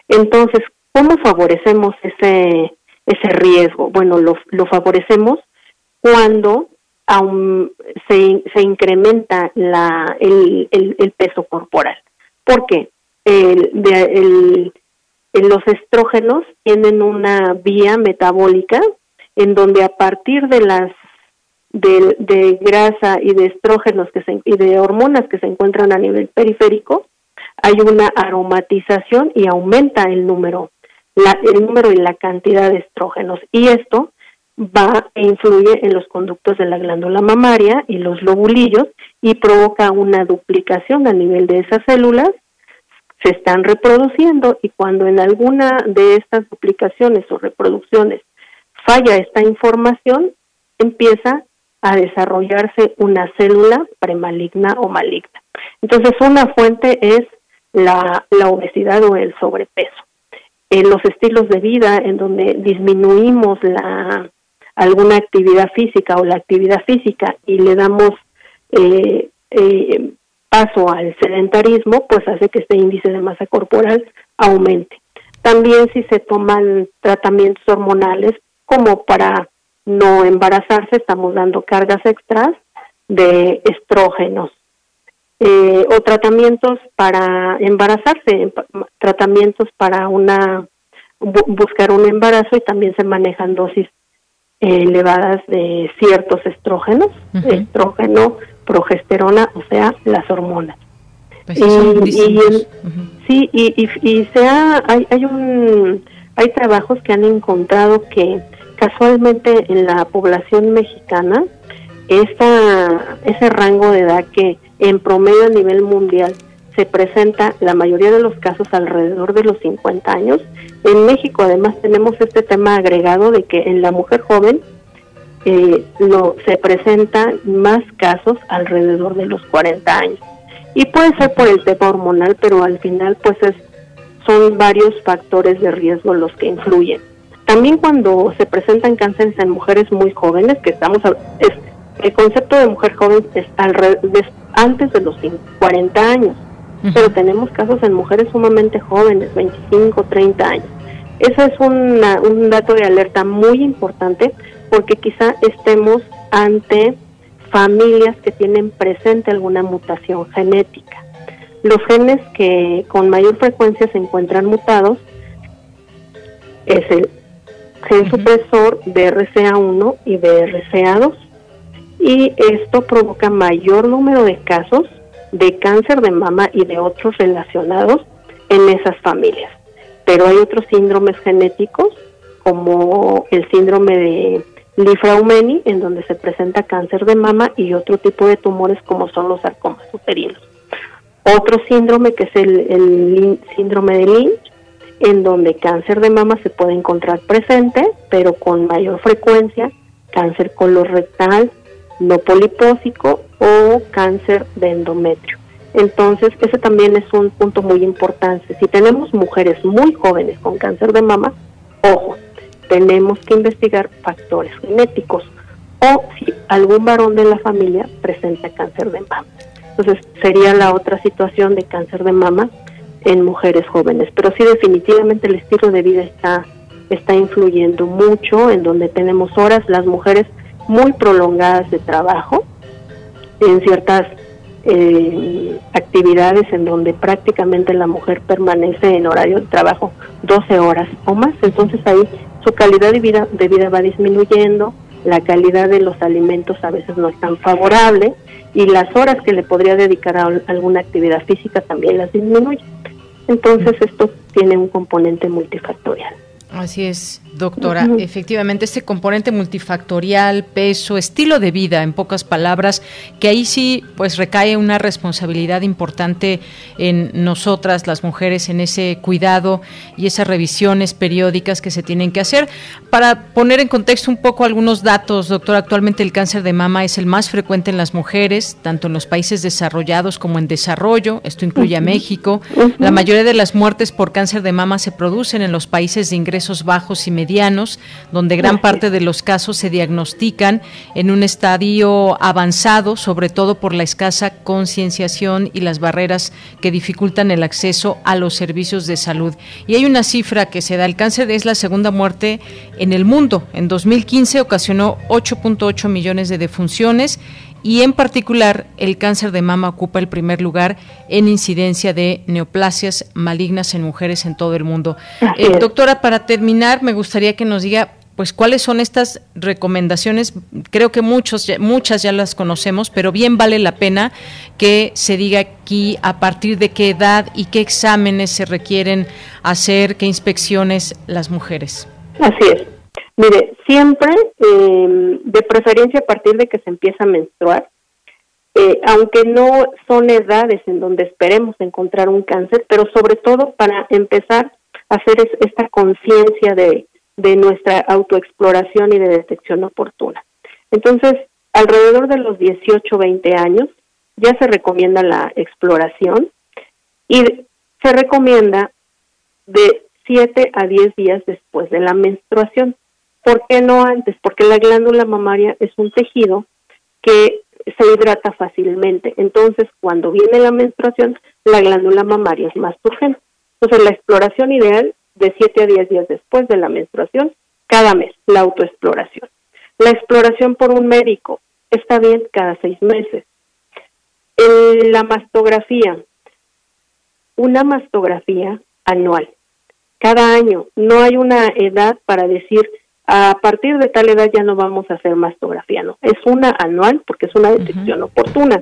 Entonces, ¿cómo favorecemos ese, ese riesgo? Bueno, lo, lo favorecemos cuando se, se incrementa la, el, el, peso corporal. ¿Por qué? El, los estrógenos tienen una vía metabólica en donde a partir de las de, de grasa y de estrógenos que se, y de hormonas que se encuentran a nivel periférico, hay una aromatización y aumenta el número, la, el número y la cantidad de estrógenos. Y esto va e influye en los conductos de la glándula mamaria y los lobulillos y provoca una duplicación a nivel de esas células, se están reproduciendo y cuando en alguna de estas duplicaciones o reproducciones falla esta información, empieza a desarrollarse una célula premaligna o maligna. Entonces, una fuente es la, la obesidad o el sobrepeso. En los estilos de vida en donde disminuimos la alguna actividad física o la actividad física y le damos eh, eh, paso al sedentarismo, pues hace que este índice de masa corporal aumente. También si se toman tratamientos hormonales como para no embarazarse, estamos dando cargas extras de estrógenos. Eh, o tratamientos para embarazarse, tratamientos para una buscar un embarazo y también se manejan dosis elevadas de ciertos estrógenos, estrógeno, progesterona, o sea, las hormonas. Pues y, Sí, y, y, sea, hay, hay, un, hay trabajos que han encontrado que casualmente en la población mexicana, ese rango de edad que en promedio a nivel mundial se presenta la mayoría de los casos alrededor de los 50 años. En México además tenemos este tema agregado de que en la mujer joven eh, lo, se presentan más casos alrededor de los 40 años. Y puede ser por el tema hormonal, pero al final pues es, son varios factores de riesgo los que influyen. También cuando se presentan cánceres en mujeres muy jóvenes, que estamos es, el concepto de mujer joven es antes de los 40 años pero tenemos casos en mujeres sumamente jóvenes, 25, 30 años. Eso es un dato de alerta muy importante porque quizá estemos ante familias que tienen presente alguna mutación genética. Los genes que con mayor frecuencia se encuentran mutados es el gen supresor BRCA1 y BRCA2 y esto provoca mayor número de casos de cáncer de mama y de otros relacionados en esas familias. Pero hay otros síndromes genéticos, como el síndrome de Lifraumeni, en donde se presenta cáncer de mama y otro tipo de tumores como son los sarcomas uterinos. Otro síndrome que es el, síndrome de Lynch, en donde cáncer de mama se puede encontrar presente, pero con mayor frecuencia, cáncer colorectal, no polipósico o cáncer de endometrio. Entonces, ese también es un punto muy importante. Si tenemos mujeres muy jóvenes con cáncer de mama, ojo, tenemos que investigar factores genéticos o si algún varón de la familia presenta cáncer de mama. Entonces, sería la otra situación de cáncer de mama en mujeres jóvenes. Pero sí, definitivamente el estilo de vida está, está influyendo mucho, en donde tenemos horas, las mujeres muy prolongadas de trabajo, en ciertas eh, actividades en donde prácticamente la mujer permanece en horario de trabajo 12 horas o más, entonces ahí su calidad de vida, de vida va disminuyendo, la calidad de los alimentos a veces no es tan favorable y las horas que le podría dedicar a alguna actividad física también las disminuye. Entonces esto tiene un componente multifactorial. Así es, doctora. Efectivamente, este componente multifactorial, peso, estilo de vida, en pocas palabras, que ahí sí pues recae una responsabilidad importante en nosotras, las mujeres, en ese cuidado y esas revisiones periódicas que se tienen que hacer. Para poner en contexto un poco algunos datos, doctora, actualmente el cáncer de mama es el más frecuente en las mujeres, tanto en los países desarrollados como en desarrollo. Esto incluye a México. La mayoría de las muertes por cáncer de mama se producen en los países de ingreso ingresos bajos y medianos, donde gran parte de los casos se diagnostican en un estadio avanzado, sobre todo por la escasa concienciación y las barreras que dificultan el acceso a los servicios de salud. Y hay una cifra que se da, el cáncer es la segunda muerte en el mundo. En 2015 ocasionó 8.8 millones de defunciones y en particular el cáncer de mama ocupa el primer lugar en incidencia de neoplasias malignas en mujeres en todo el mundo. Eh, doctora, para terminar, me gustaría que nos diga pues cuáles son estas recomendaciones. Creo que muchos, muchas ya las conocemos, pero bien vale la pena que se diga aquí a partir de qué edad y qué exámenes se requieren hacer, qué inspecciones las mujeres. Así es. Mire, siempre, em, de preferencia a partir de que se empieza a menstruar, eh, aunque no son edades en donde esperemos encontrar un cáncer, pero sobre todo para empezar a hacer esta conciencia de, de nuestra autoexploración y de detección oportuna. Entonces, alrededor de los 18, 20 años, ya se recomienda la exploración y se recomienda de 7 a 10 días después de la menstruación. ¿Por qué no antes? Porque la glándula mamaria es un tejido que se hidrata fácilmente. Entonces, cuando viene la menstruación, la glándula mamaria es más urgente. Entonces, la exploración ideal de 7 a 10 días después de la menstruación, cada mes, la autoexploración. La exploración por un médico está bien cada seis meses. la mastografía, una mastografía anual, cada año. No hay una edad para decir a partir de tal edad ya no vamos a hacer mastografía, no, es una anual porque es una detección oportuna.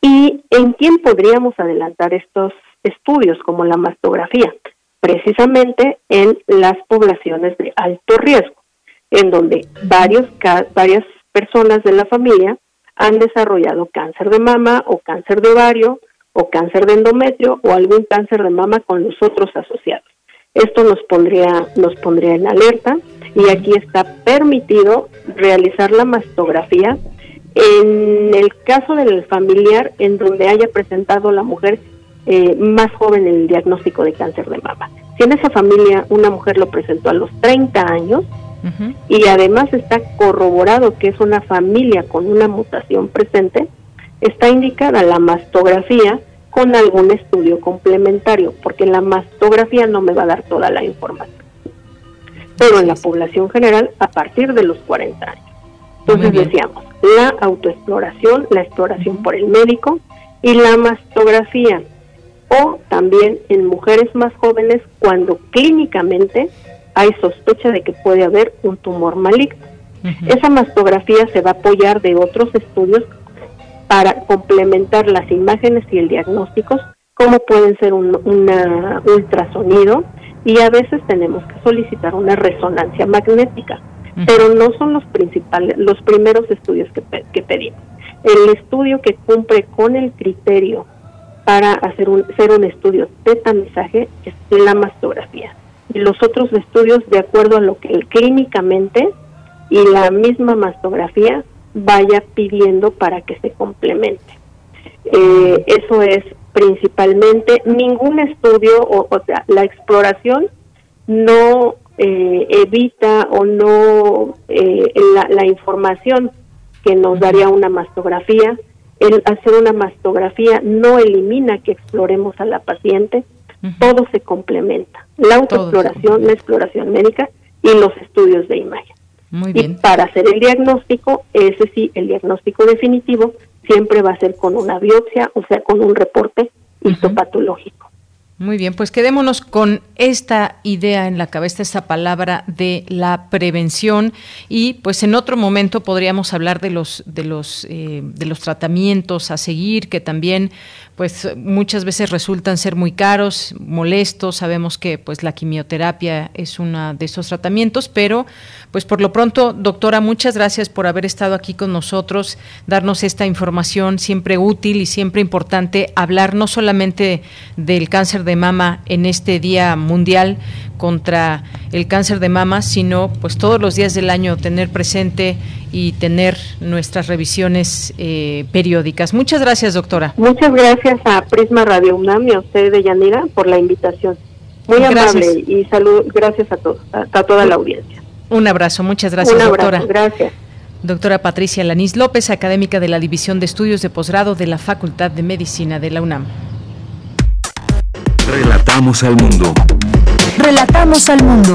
¿Y en quién podríamos adelantar estos estudios como la mastografía? Precisamente en las poblaciones de alto riesgo, en donde varios, varias personas de la familia han desarrollado cáncer de mama o cáncer de ovario o cáncer de endometrio o algún cáncer de mama con los otros asociados. Esto nos pondría, nos pondría en alerta y aquí está permitido realizar la mastografía en el caso del familiar en donde haya presentado la mujer eh, más joven el diagnóstico de cáncer de mama. Si en esa familia una mujer lo presentó a los 30 años y además está corroborado que es una familia con una mutación presente, está indicada la mastografía con algún estudio complementario, porque la mastografía no me va a dar toda la información. Pero en la población general, a partir de los 40 años. Entonces decíamos, la autoexploración, la exploración por el médico y la mastografía. O también en mujeres más jóvenes cuando clínicamente hay sospecha de que puede haber un tumor maligno. Esa mastografía se va a apoyar de otros estudios para complementar las imágenes y el diagnóstico, como pueden ser un ultrasonido y a veces tenemos que solicitar una resonancia magnética, pero no son los principales, los primeros estudios que, que pedimos. El estudio que cumple con el criterio para hacer un, ser un estudio de tamizaje es la mastografía. Y los otros estudios, de acuerdo a lo que clínicamente y la misma mastografía vaya pidiendo para que se complemente. Eh, eso es principalmente ningún estudio, o, sea, la exploración no eh, evita o no eh, la, la, información que nos daría una mastografía. El hacer una mastografía no elimina que exploremos a la paciente, todo se complementa. La autoexploración, la exploración médica y los estudios de imagen. Muy bien. Y para hacer el diagnóstico, ese sí, el diagnóstico definitivo siempre va a ser con una biopsia, o sea, con un reporte histopatológico. Muy bien, pues quedémonos con esta idea en la cabeza, esta palabra de la prevención y pues en otro momento podríamos hablar de los de los eh, de los tratamientos a seguir que también pues muchas veces resultan ser muy caros, molestos. Sabemos que pues la quimioterapia es uno de esos tratamientos, pero pues por lo pronto, doctora, muchas gracias por haber estado aquí con nosotros, darnos esta información siempre útil y siempre importante hablar no solamente del cáncer de mama en este Día Mundial contra el cáncer de mama, sino pues todos los días del año tener presente y tener nuestras revisiones eh, periódicas. Muchas gracias, doctora. Muchas gracias a Prisma Radio UNAM y a usted, Deyanira, por la invitación. Muy amable y salud, gracias a todos, a, toda la audiencia. Un abrazo, muchas gracias, Un abrazo, doctora. Gracias. Doctora Patricia Lanís López, académica de la División de Estudios de Posgrado de la Facultad de Medicina de la UNAM. Relatamos al mundo. Relatamos al mundo.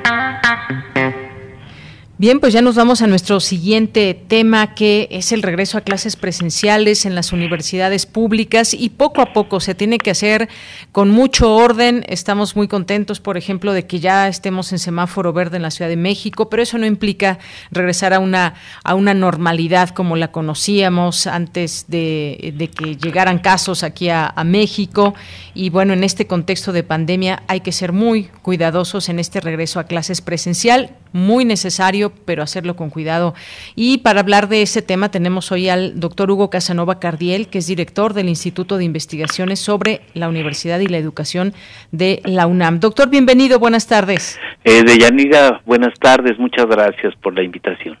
Bien, pues ya nos vamos a nuestro siguiente tema, que es el regreso a clases presenciales en las universidades públicas y poco a poco se tiene que hacer con mucho orden. Estamos muy contentos, por ejemplo, de que ya estemos en semáforo verde en la Ciudad de México, pero eso no implica regresar a una, a una normalidad como la conocíamos antes de, que llegaran casos aquí a, a México. Y bueno, en este contexto de pandemia hay que ser muy cuidadosos en este regreso a clases presencial, muy necesario pero hacerlo con cuidado. Y para hablar de ese tema tenemos hoy al doctor Hugo Casanova Cardiel, que es director del Instituto de Investigaciones sobre la Universidad y la Educación de la UNAM. Doctor, bienvenido, buenas tardes. Eh, Deyanira, buenas tardes, muchas gracias por la invitación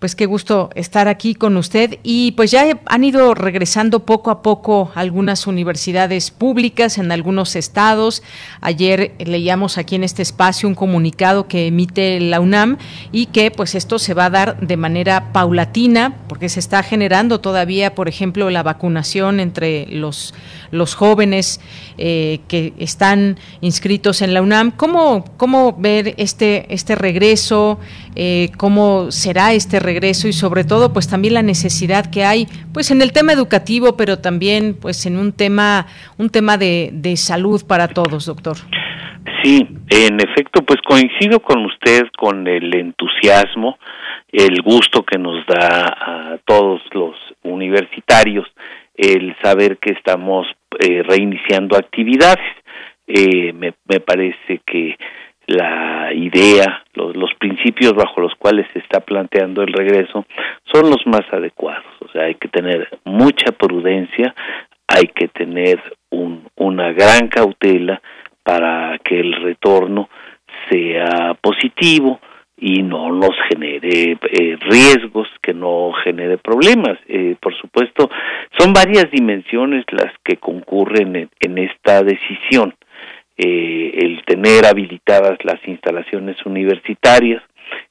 pues qué gusto estar aquí con usted. Y pues ya han ido regresando poco a poco algunas universidades públicas en algunos estados. Ayer leíamos aquí en este espacio un comunicado que emite la UNAM y que pues esto se va a dar de manera paulatina porque se está generando todavía, por ejemplo, la vacunación entre los, los jóvenes eh, que están inscritos en la UNAM. ¿Cómo, cómo ver este, este regreso? Eh, ¿Cómo será este regreso? Regreso y sobre todo pues también la necesidad que hay pues en el tema educativo pero también pues en un tema un tema de, de salud para todos doctor. Sí en efecto pues coincido con usted con el entusiasmo el gusto que nos da a todos los universitarios el saber que estamos eh, reiniciando actividades. Eh, me, me parece que la idea, los, los, principios bajo los cuales se está planteando el regreso son los más adecuados. O sea, hay que tener mucha prudencia, hay que tener un, una gran cautela para que el retorno sea positivo y no nos genere eh, riesgos, que no genere problemas. Eh, por supuesto, son varias dimensiones las que concurren en, en esta decisión eh, el tener habilitadas las instalaciones universitarias,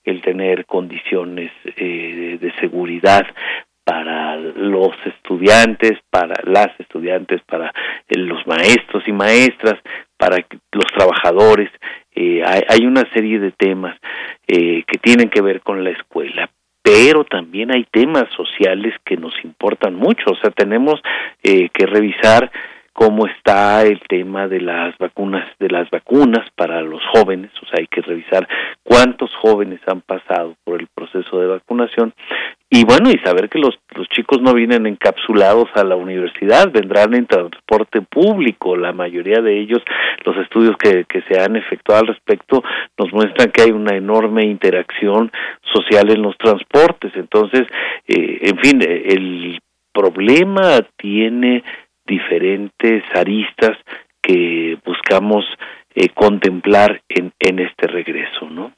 el tener condiciones eh, de seguridad para los estudiantes, para las estudiantes, para los maestros y maestras, para los trabajadores. Eh, hay, hay, una serie de temas eh, que tienen que ver con la escuela, pero también hay temas sociales que nos importan mucho. O sea, tenemos eh, que revisar cómo está el tema de las vacunas de las vacunas para los jóvenes, o sea, hay que revisar cuántos jóvenes han pasado por el proceso de vacunación. Y bueno, y saber que los, los chicos no vienen encapsulados a la universidad, vendrán en transporte público, la mayoría de ellos, los estudios que, que se han efectuado al respecto nos muestran que hay una enorme interacción social en los transportes, entonces, eh, en fin, el problema tiene diferentes aristas que buscamos eh, contemplar en, en este regreso, ¿no?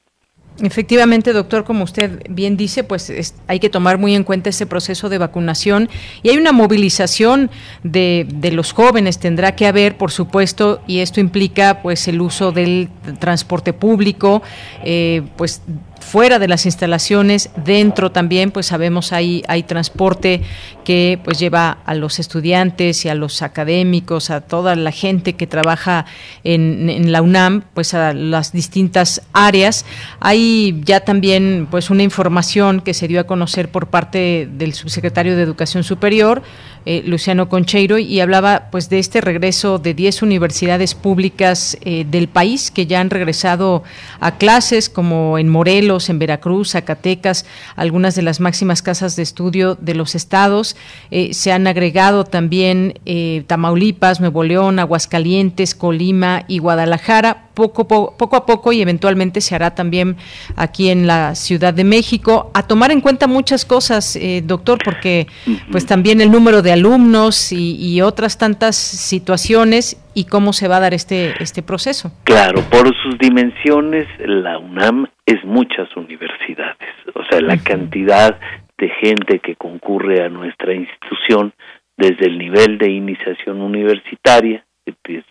Efectivamente, doctor, como usted bien dice, pues hay que tomar muy en cuenta ese proceso de vacunación y hay una movilización de, de, los jóvenes, tendrá que haber, por supuesto, y esto implica pues el uso del transporte público, eh, pues fuera de las instalaciones, dentro también, pues sabemos hay, hay transporte que pues lleva a los estudiantes y a los académicos, a toda la gente que trabaja en, en, la UNAM, pues a las distintas áreas. Hay ya también pues una información que se dio a conocer por parte del subsecretario de Educación Superior, eh, Luciano Concheiro, y hablaba pues de este regreso de 10 universidades públicas eh, del país que ya han regresado a clases, como en Morelos, en Veracruz, Zacatecas, algunas de las máximas casas de estudio de los estados. Eh, se han agregado también Tamaulipas, Nuevo León, Aguascalientes, Colima y Guadalajara poco, poco, a poco y eventualmente se hará también aquí en la Ciudad de México. A tomar en cuenta muchas cosas, eh, doctor, porque pues también el número de alumnos y, y, otras tantas situaciones y cómo se va a dar este, este proceso. Claro, por sus dimensiones, la UNAM es muchas universidades, o sea, la cantidad de gente que concurre a nuestra institución desde el nivel de iniciación universitaria,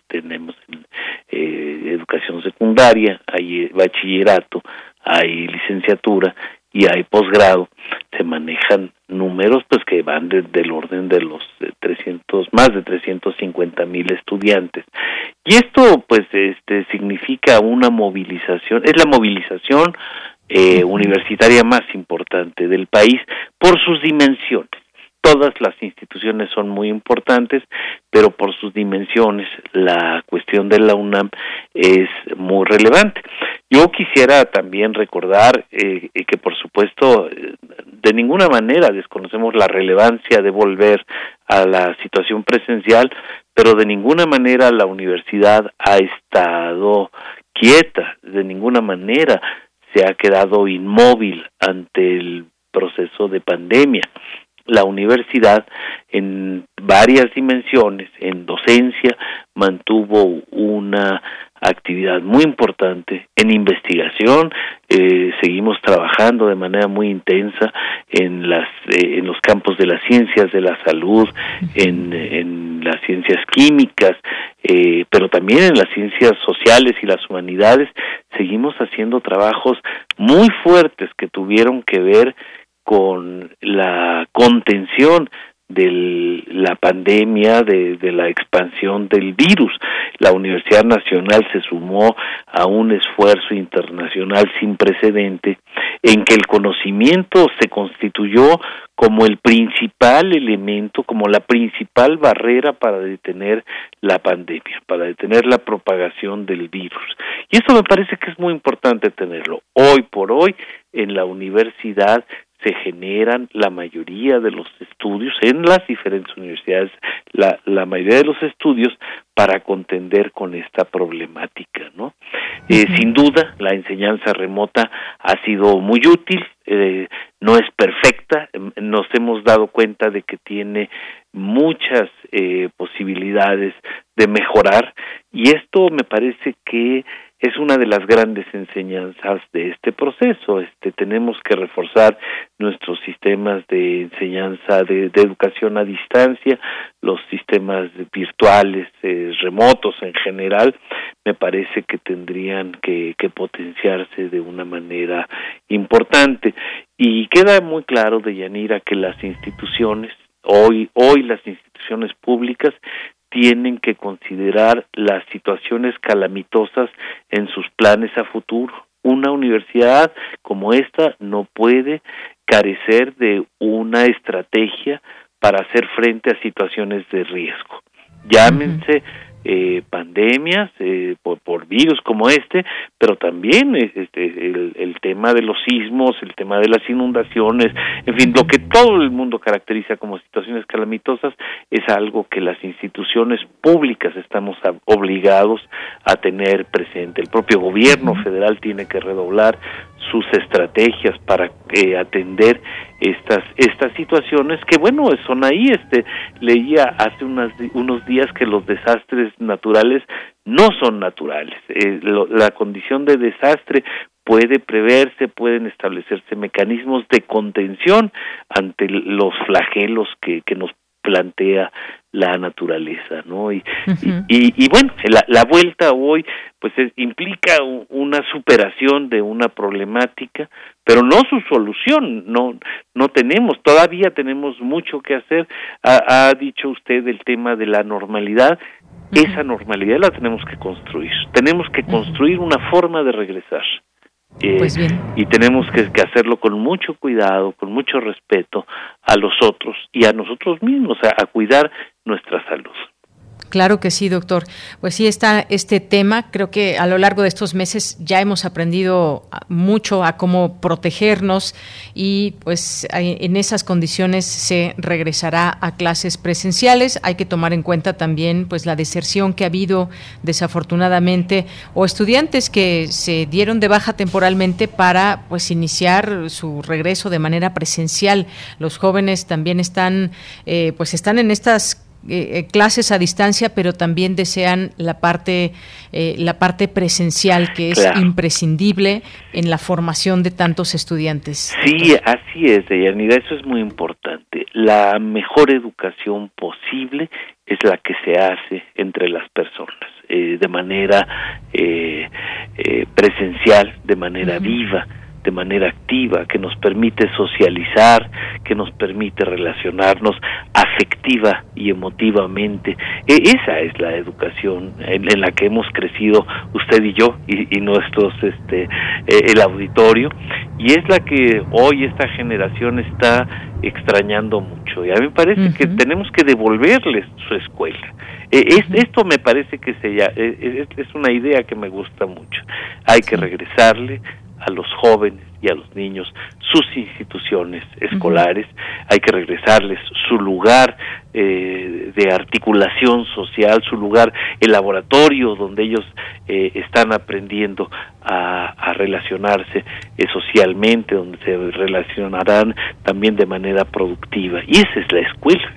tenemos eh, educación secundaria, hay bachillerato, hay licenciatura y hay posgrado, se manejan números pues que van desde el orden de los 300, más de 350 mil estudiantes. Y esto pues este significa una movilización, es la movilización eh, universitaria más importante del país por sus dimensiones. Todas las instituciones son muy importantes, pero por sus dimensiones la cuestión de la UNAM es muy relevante. Yo quisiera también recordar eh, que, por supuesto, de ninguna manera desconocemos la relevancia de volver a la situación presencial, pero de ninguna manera la universidad ha estado quieta, de ninguna manera se ha quedado inmóvil ante el proceso de pandemia. La universidad en varias dimensiones, en docencia, mantuvo una actividad muy importante en investigación eh, seguimos trabajando de manera muy intensa en las eh, en los campos de las ciencias de la salud en, en las ciencias químicas eh, pero también en las ciencias sociales y las humanidades. Seguimos haciendo trabajos muy fuertes que tuvieron que ver con la contención de la pandemia, de, la expansión del virus. La Universidad Nacional se sumó a un esfuerzo internacional sin precedente en que el conocimiento se constituyó como el principal elemento, como la principal barrera para detener la pandemia, para detener la propagación del virus. Y eso me parece que es muy importante tenerlo. Hoy por hoy en la universidad se generan la mayoría de los estudios en las diferentes universidades, la, la mayoría de los estudios para contender con esta problemática, ¿no? Eh, sin duda, la enseñanza remota ha sido muy útil, eh, no es perfecta, em, nos hemos dado cuenta de que tiene muchas eh, posibilidades de mejorar y esto me parece que es una de las grandes enseñanzas de este proceso. Este tenemos que reforzar nuestros sistemas de enseñanza de, educación a distancia, los sistemas virtuales, eh, remotos en general, me parece que tendrían que, que potenciarse de una manera importante. Y queda muy claro, de Yanira, que las instituciones hoy hoy las instituciones públicas tienen que considerar las situaciones calamitosas en sus planes a futuro. Una universidad como esta no puede carecer de una estrategia para hacer frente a situaciones de riesgo. Llámense eh, pandemias eh, por, por virus como este, pero también este, el, el tema de los sismos, el tema de las inundaciones, en fin, lo que todo el mundo caracteriza como situaciones calamitosas es algo que las instituciones públicas estamos obligados a tener presente. El propio gobierno federal tiene que redoblar sus estrategias para eh, atender estas estas situaciones que bueno son ahí este leía hace unas, unos días que los desastres naturales no son naturales eh, la condición de desastre puede preverse pueden establecerse mecanismos de contención ante los flagelos que, que nos plantea la naturaleza, ¿no? Y, y, bueno, la, la, vuelta hoy pues implica una superación de una problemática, pero no su solución, no no tenemos, todavía tenemos mucho que hacer. Ha, ha dicho usted el tema de la normalidad, esa normalidad la tenemos que construir, tenemos que construir una forma de regresar. Eh, pues y tenemos que, hacerlo con mucho cuidado, con mucho respeto a los otros y a nosotros mismos, a cuidar nuestra salud. Claro que sí, doctor. Pues sí está este tema. Creo que a lo largo de estos meses ya hemos aprendido mucho a cómo protegernos y pues en esas condiciones se regresará a clases presenciales. Hay que tomar en cuenta también pues la deserción que ha habido desafortunadamente o estudiantes que se dieron de baja temporalmente para pues iniciar su regreso de manera presencial. Los jóvenes también están eh, pues están en estas eh, eh, clases a distancia, pero también desean la parte eh, la parte presencial que es imprescindible en la formación de tantos estudiantes. Sí, así es, Deyanira, eso es muy importante. La mejor educación posible es la que se hace entre las personas, de manera presencial, de manera viva de manera activa, que nos permite socializar, que nos permite relacionarnos afectiva y emotivamente. E, esa es la educación en, la que hemos crecido usted y yo y, nuestros, este, eh, el auditorio, y es la que hoy esta generación está extrañando mucho. Y a mí me parece que tenemos que devolverles su escuela. E, esto me parece que se, e, es una idea que me gusta mucho. Hay que regresarle a los jóvenes y a los niños sus instituciones escolares, hay que regresarles su lugar eh, de articulación social, su lugar, el laboratorio donde ellos eh, están aprendiendo a, relacionarse eh, socialmente, donde se relacionarán también de manera productiva. Y esa es la escuela,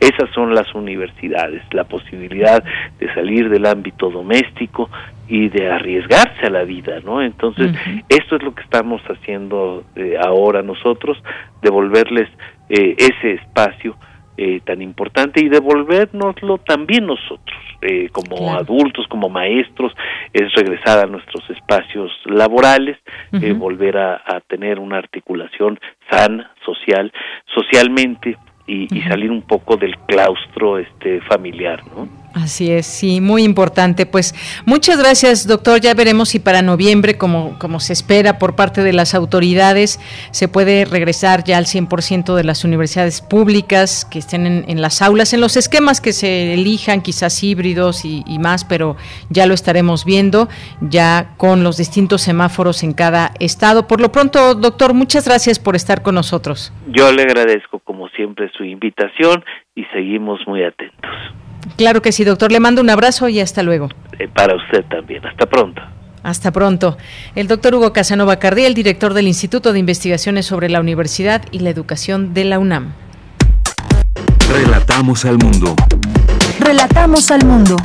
esas son las universidades, la posibilidad de salir del ámbito doméstico y de arriesgarse a la vida, ¿no? Entonces, esto es lo que estamos haciendo ahora nosotros, devolverles ese espacio eh, tan importante y devolvernoslo también nosotros, eh, como adultos, como maestros, es regresar a nuestros espacios laborales, eh, volver a, a, tener una articulación sana, social, socialmente y, y, salir un poco del claustro este familiar, ¿no? Así es, sí, muy importante. Pues muchas gracias, doctor. Ya veremos si para noviembre, como, como se espera por parte de las autoridades, se puede regresar ya al 100% de las universidades públicas que estén en, las aulas, en los esquemas que se elijan, quizás híbridos y, y más, pero ya lo estaremos viendo, ya con los distintos semáforos en cada estado. Por lo pronto, doctor, muchas gracias por estar con nosotros. Yo le agradezco, como siempre, su invitación y seguimos muy atentos. Claro que sí, doctor. Le mando un abrazo y hasta luego. Eh, para usted también. Hasta pronto. Hasta pronto. El doctor Hugo Casanova Cardiel, director del Instituto de Investigaciones sobre la Universidad y la Educación de la UNAM. Relatamos al mundo. Relatamos al mundo.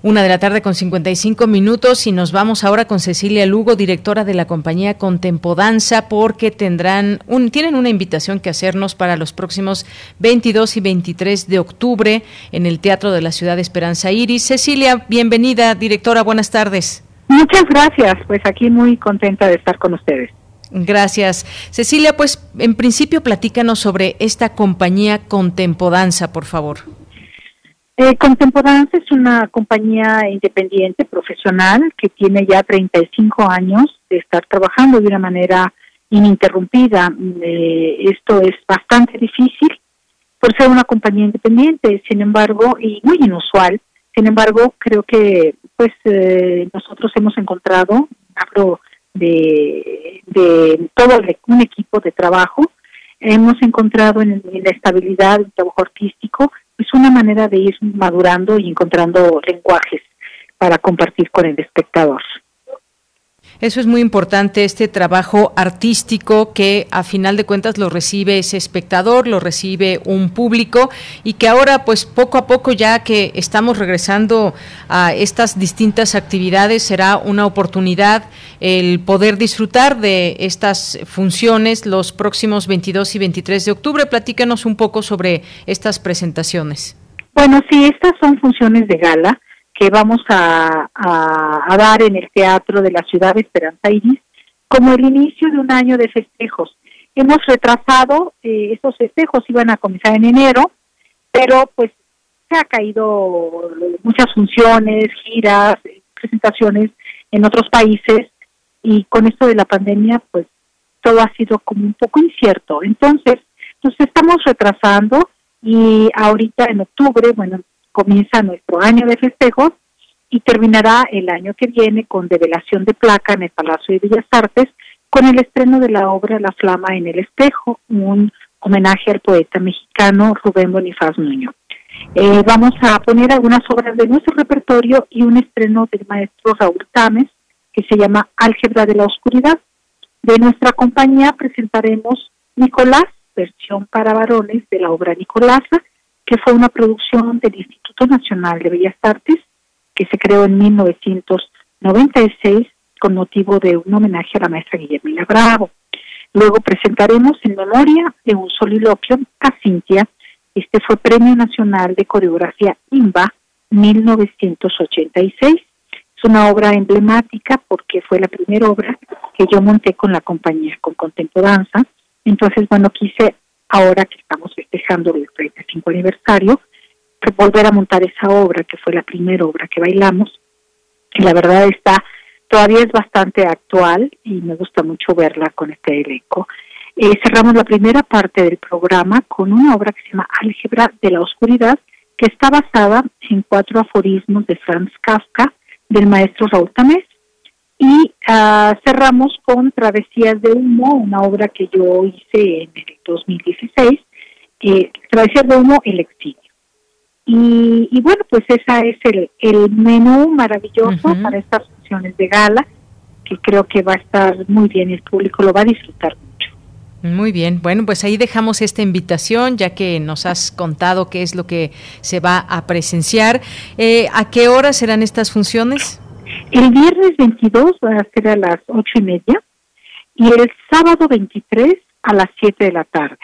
Una de la tarde con 55 minutos y nos vamos ahora con Cecilia Lugo, directora de la compañía Contempodanza, porque tendrán un, tienen una invitación que hacernos para los próximos 22 y 23 de octubre en el Teatro de la Ciudad de Esperanza Iris. Cecilia, bienvenida, directora, buenas tardes. Muchas gracias, pues aquí muy contenta de estar con ustedes. Gracias. Cecilia, pues en principio platícanos sobre esta compañía Contempodanza, por favor. Eh, es una compañía independiente, profesional, que tiene ya 35 años de estar trabajando de una manera ininterrumpida. Eh, esto es bastante difícil por ser una compañía independiente, sin embargo, y muy inusual. Sin embargo, creo que pues eh, nosotros hemos encontrado, hablo de, de todo un equipo de trabajo, hemos encontrado en, en la estabilidad del trabajo artístico es una manera de ir madurando y encontrando lenguajes para compartir con el espectador. Eso es muy importante, este trabajo artístico que a final de cuentas lo recibe ese espectador, lo recibe un público y que ahora pues poco a poco ya que estamos regresando a estas distintas actividades será una oportunidad el poder disfrutar de estas funciones los próximos 22 y 23 de octubre. Platícanos un poco sobre estas presentaciones. Bueno, sí, estas son funciones de gala que vamos a, dar en el Teatro de la Ciudad de Esperanza Iris como el inicio de un año de festejos. Hemos retrasado, eh, estos festejos iban a comenzar en enero, pero pues se ha caído muchas funciones, giras, presentaciones en otros países y con esto de la pandemia pues todo ha sido como un poco incierto. Entonces, nos estamos retrasando y ahorita en octubre, bueno, comienza nuestro año de festejos y terminará el año que viene con develación de placa en el Palacio de Bellas Artes con el estreno de la obra La Flama en el Espejo, un homenaje al poeta mexicano Rubén Bonifaz Nuño. Eh, vamos a poner algunas obras de nuestro repertorio y un estreno del maestro Raúl Tames que se llama Álgebra de la Oscuridad. De nuestra compañía presentaremos Nicolás, versión para varones de la obra Nicolasa, que fue una producción del Instituto Nacional de Bellas Artes, que se creó en 1996 con motivo de un homenaje a la maestra Guillermina Bravo. Luego presentaremos en memoria de un soliloquio a Cintia. Este fue Premio Nacional de Coreografía IMBA 1986. Es una obra emblemática porque fue la primera obra que yo monté con la compañía, con Contemporanza. Entonces, bueno, quise, ahora que estamos festejando el 35 aniversario, volver a montar esa obra, que fue la primera obra que bailamos. Y la verdad está, todavía es bastante actual y me gusta mucho verla con este elenco. Eh, cerramos la primera parte del programa con una obra que se llama Álgebra de la Oscuridad, que está basada en cuatro aforismos de Franz Kafka del maestro Raúl Tamés. Y uh, cerramos con Travesías de Humo, una obra que yo hice en el 2016, eh, Travesías de Humo, el exilio. Y, y, bueno, pues esa es el, el menú maravilloso para estas funciones de gala, que creo que va a estar muy bien y el público lo va a disfrutar muy bien, bueno, pues ahí dejamos esta invitación, ya que nos has contado qué es lo que se va a presenciar. Eh, ¿A qué hora serán estas funciones? El viernes 22 va a ser a las ocho y media y el sábado 23 a las 7 de la tarde.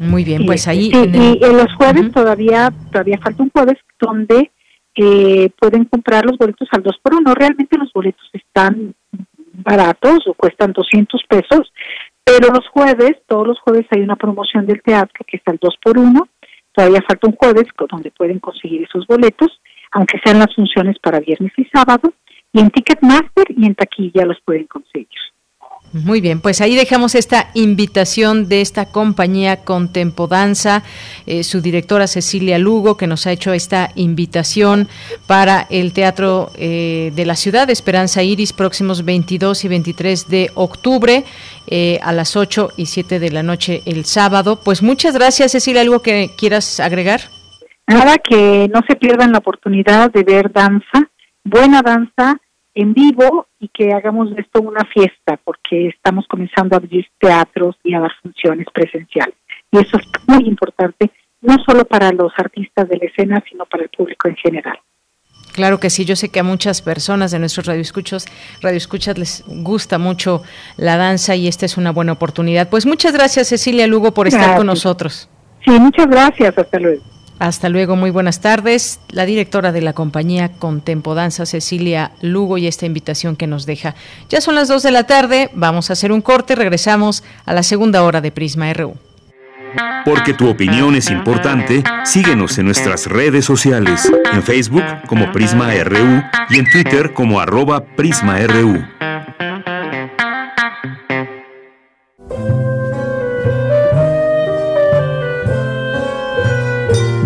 Muy bien, pues ahí... y en los jueves todavía todavía falta un jueves donde eh, pueden comprar los boletos al 2 por 1 Realmente los boletos están baratos o cuestan 200 pesos, pero los jueves, todos los jueves hay una promoción del teatro que está el 2 por 1 Todavía falta un jueves donde pueden conseguir esos boletos, aunque sean las funciones para viernes y sábado. Y en Ticketmaster y en taquilla los pueden conseguir. Muy bien, pues ahí dejamos esta invitación de esta compañía Contempodanza, eh, su directora Cecilia Lugo, que nos ha hecho esta invitación para el Teatro eh, de la Ciudad, Esperanza Iris, próximos 22 y 23 de octubre, eh, a las 8 y 7 de la noche el sábado. Pues muchas gracias, Cecilia. ¿Algo que quieras agregar? Nada, que no se pierdan la oportunidad de ver danza, buena danza en vivo y que hagamos de esto una fiesta, porque estamos comenzando a abrir teatros y a dar funciones presenciales. Y eso es muy importante, no solo para los artistas de la escena, sino para el público en general. Claro que sí, yo sé que a muchas personas de nuestros radioescuchos, radioescuchas les gusta mucho la danza y esta es una buena oportunidad. Pues muchas gracias Cecilia Lugo por estar con nosotros. Sí, muchas gracias, hasta luego. Hasta luego, muy buenas tardes. La directora de la compañía Contempodanza, Cecilia Lugo, y esta invitación que nos deja. Ya son las 2 de la tarde, vamos a hacer un corte, regresamos a la segunda hora de Prisma RU. Porque tu opinión es importante, síguenos en nuestras redes sociales, en Facebook como Prisma RU y en Twitter como arroba PrismaRU.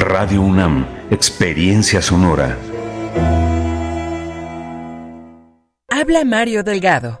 Radio UNAM, Experiencia Sonora. Habla Mario Delgado.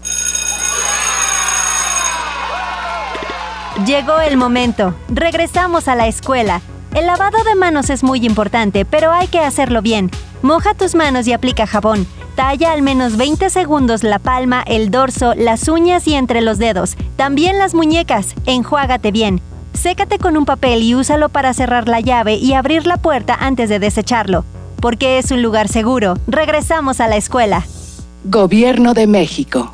Llegó el momento. Regresamos a la escuela. El lavado de manos es muy importante, pero hay que hacerlo bien. Moja tus manos y aplica jabón. Talla al menos 20 segundos la palma, el dorso, las uñas y entre los dedos. También las muñecas. Enjuágate bien. Sécate con un papel y úsalo para cerrar la llave y abrir la puerta antes de desecharlo. Porque es un lugar seguro. Regresamos a la escuela. Gobierno de México.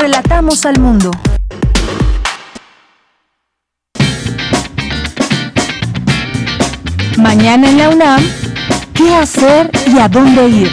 Relatamos al mundo. Mañana en la UNAM, ¿qué hacer y a dónde ir?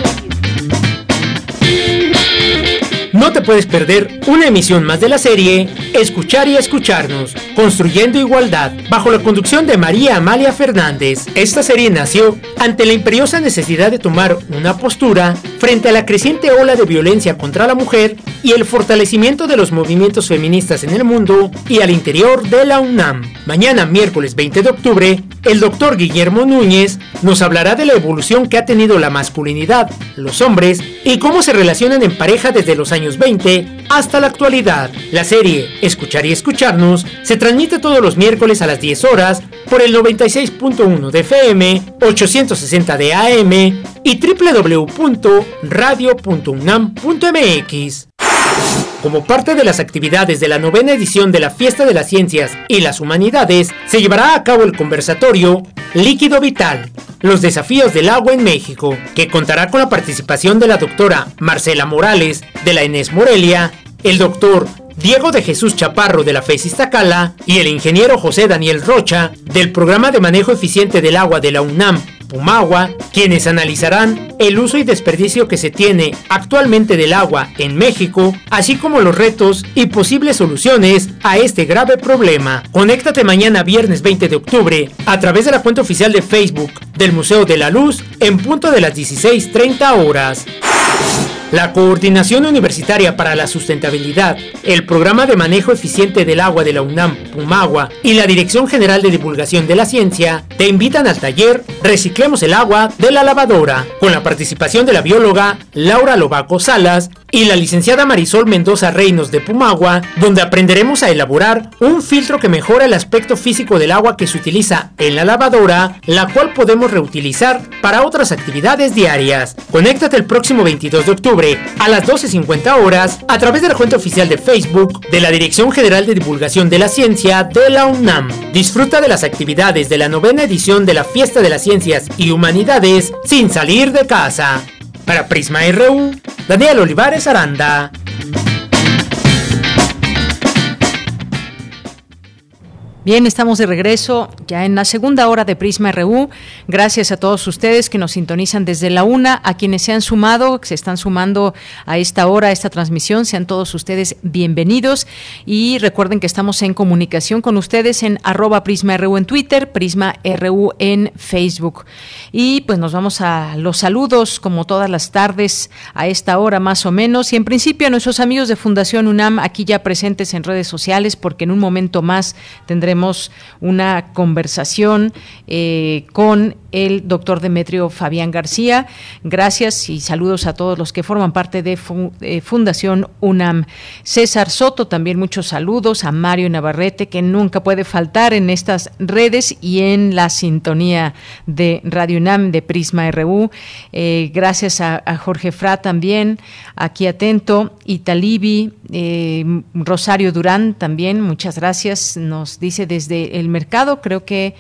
No te puedes perder una emisión más de la serie Escuchar y Escucharnos, Construyendo Igualdad, bajo la conducción de María Amalia Fernández. Esta serie nació ante la imperiosa necesidad de tomar una postura frente a la creciente ola de violencia contra la mujer y el fortalecimiento de los movimientos feministas en el mundo y al interior de la UNAM. Mañana, miércoles 20 de octubre, el doctor Guillermo Núñez nos hablará de la evolución que ha tenido la masculinidad, los hombres y cómo se relacionan en pareja desde los años 20 hasta la actualidad. La serie Escuchar y Escucharnos se transmite todos los miércoles a las 10 horas por el 96.1 de FM, 860 de AM y www.radio.unam.mx. Como parte de las actividades de la novena edición de la Fiesta de las Ciencias y las Humanidades, se llevará a cabo el conversatorio Líquido Vital, los desafíos del agua en México, que contará con la participación de la doctora Marcela Morales de la ENES Morelia, el doctor Diego de Jesús Chaparro de la FES Iztacala y el ingeniero José Daniel Rocha del Programa de Manejo Eficiente del Agua de la UNAM Pumagua, quienes analizarán el uso y desperdicio que se tiene actualmente del agua en México, así como los retos y posibles soluciones a este grave problema. Conéctate mañana viernes 20 de octubre a través de la cuenta oficial de Facebook del Museo de la Luz en punto de las 16.30 horas. La Coordinación Universitaria para la Sustentabilidad, el Programa de Manejo Eficiente del Agua de la UNAM, Pumagua y la Dirección General de Divulgación de la Ciencia te invitan al taller Reciclemos el agua de la lavadora, con la participación de la bióloga Laura Lobaco Salas y la licenciada Marisol Mendoza Reinos de Pumagua, donde aprenderemos a elaborar un filtro que mejora el aspecto físico del agua que se utiliza en la lavadora, la cual podemos reutilizar para otras actividades diarias. Conéctate el próximo 22 de octubre a las 12.50 horas a través de la cuenta oficial de Facebook de la Dirección General de Divulgación de la Ciencia de la UNAM. Disfruta de las actividades de la novena edición de la Fiesta de las Ciencias y Humanidades sin salir de casa. Para Prisma RU, Daniel Olivares Aranda. Bien, estamos de regreso ya en la segunda hora de Prisma RU. Gracias a todos ustedes que nos sintonizan desde la una, a quienes se han sumado, que se están sumando a esta hora, a esta transmisión. Sean todos ustedes bienvenidos y recuerden que estamos en comunicación con ustedes en arroba Prisma RU en Twitter, Prisma RU en Facebook. Y pues nos vamos a los saludos como todas las tardes a esta hora más o menos. Y en principio a nuestros amigos de Fundación UNAM aquí ya presentes en redes sociales porque en un momento más tendremos una conversación eh, con el doctor Demetrio Fabián García. Gracias y saludos a todos los que forman parte de eh, Fundación UNAM. César Soto, también muchos saludos a Mario Navarrete, que nunca puede faltar en estas redes y en la sintonía de Radio UNAM de Prisma RU. Eh, gracias a, Jorge Fra también, aquí atento, Italibi, eh, Rosario Durán también, muchas gracias. Nos dice desde el mercado, creo que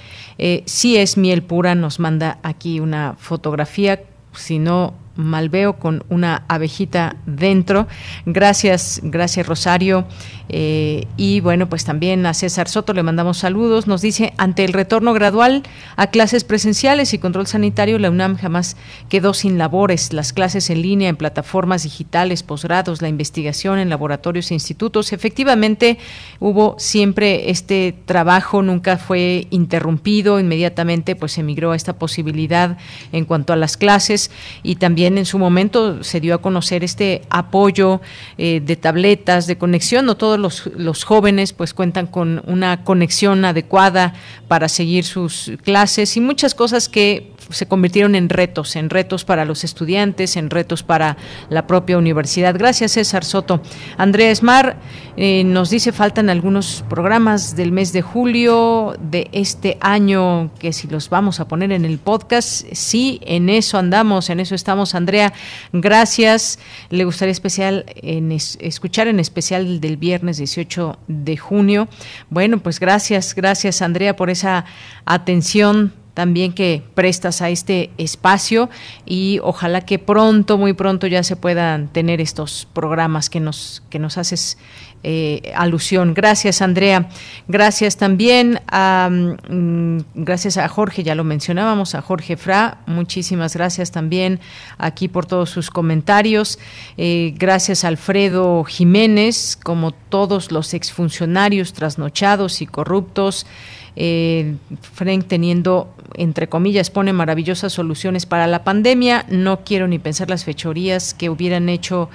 sí es miel pura, nos manda aquí una fotografía, si no mal veo, con una abejita dentro. Gracias, gracias Rosario. Eh, y bueno, pues también a César Soto le mandamos saludos. Nos dice, ante el retorno gradual a clases presenciales y control sanitario, la UNAM jamás quedó sin labores. Las clases en línea, en plataformas digitales, posgrados, la investigación en laboratorios e institutos. Efectivamente, hubo siempre este trabajo, nunca fue interrumpido. Inmediatamente, pues emigró a esta posibilidad en cuanto a las clases y también en su momento se dio a conocer este apoyo eh, de tabletas, de conexión, no todo los, jóvenes pues cuentan con una conexión adecuada para seguir sus clases y muchas cosas que se convirtieron en retos, en retos para los estudiantes, en retos para la propia universidad. Gracias, César Soto. Andrés Mar eh, nos dice faltan algunos programas del mes de julio de este año que si los vamos a poner en el podcast, sí, en eso andamos, en eso estamos, Andrea. Gracias. Le gustaría especial en escuchar en especial del viernes 18 de junio. Bueno, pues gracias, gracias Andrea por esa atención también que prestas a este espacio y ojalá que pronto, muy pronto ya se puedan tener estos programas que nos, que nos haces eh, alusión. Gracias, Andrea. Gracias también a, mm, gracias a Jorge, ya lo mencionábamos, a Jorge Fra. Muchísimas gracias también aquí por todos sus comentarios. Eh, gracias a Alfredo Jiménez, como todos los exfuncionarios trasnochados y corruptos. Eh, Frank teniendo, entre comillas, pone maravillosas soluciones para la pandemia. No quiero ni pensar las fechorías que hubieran hecho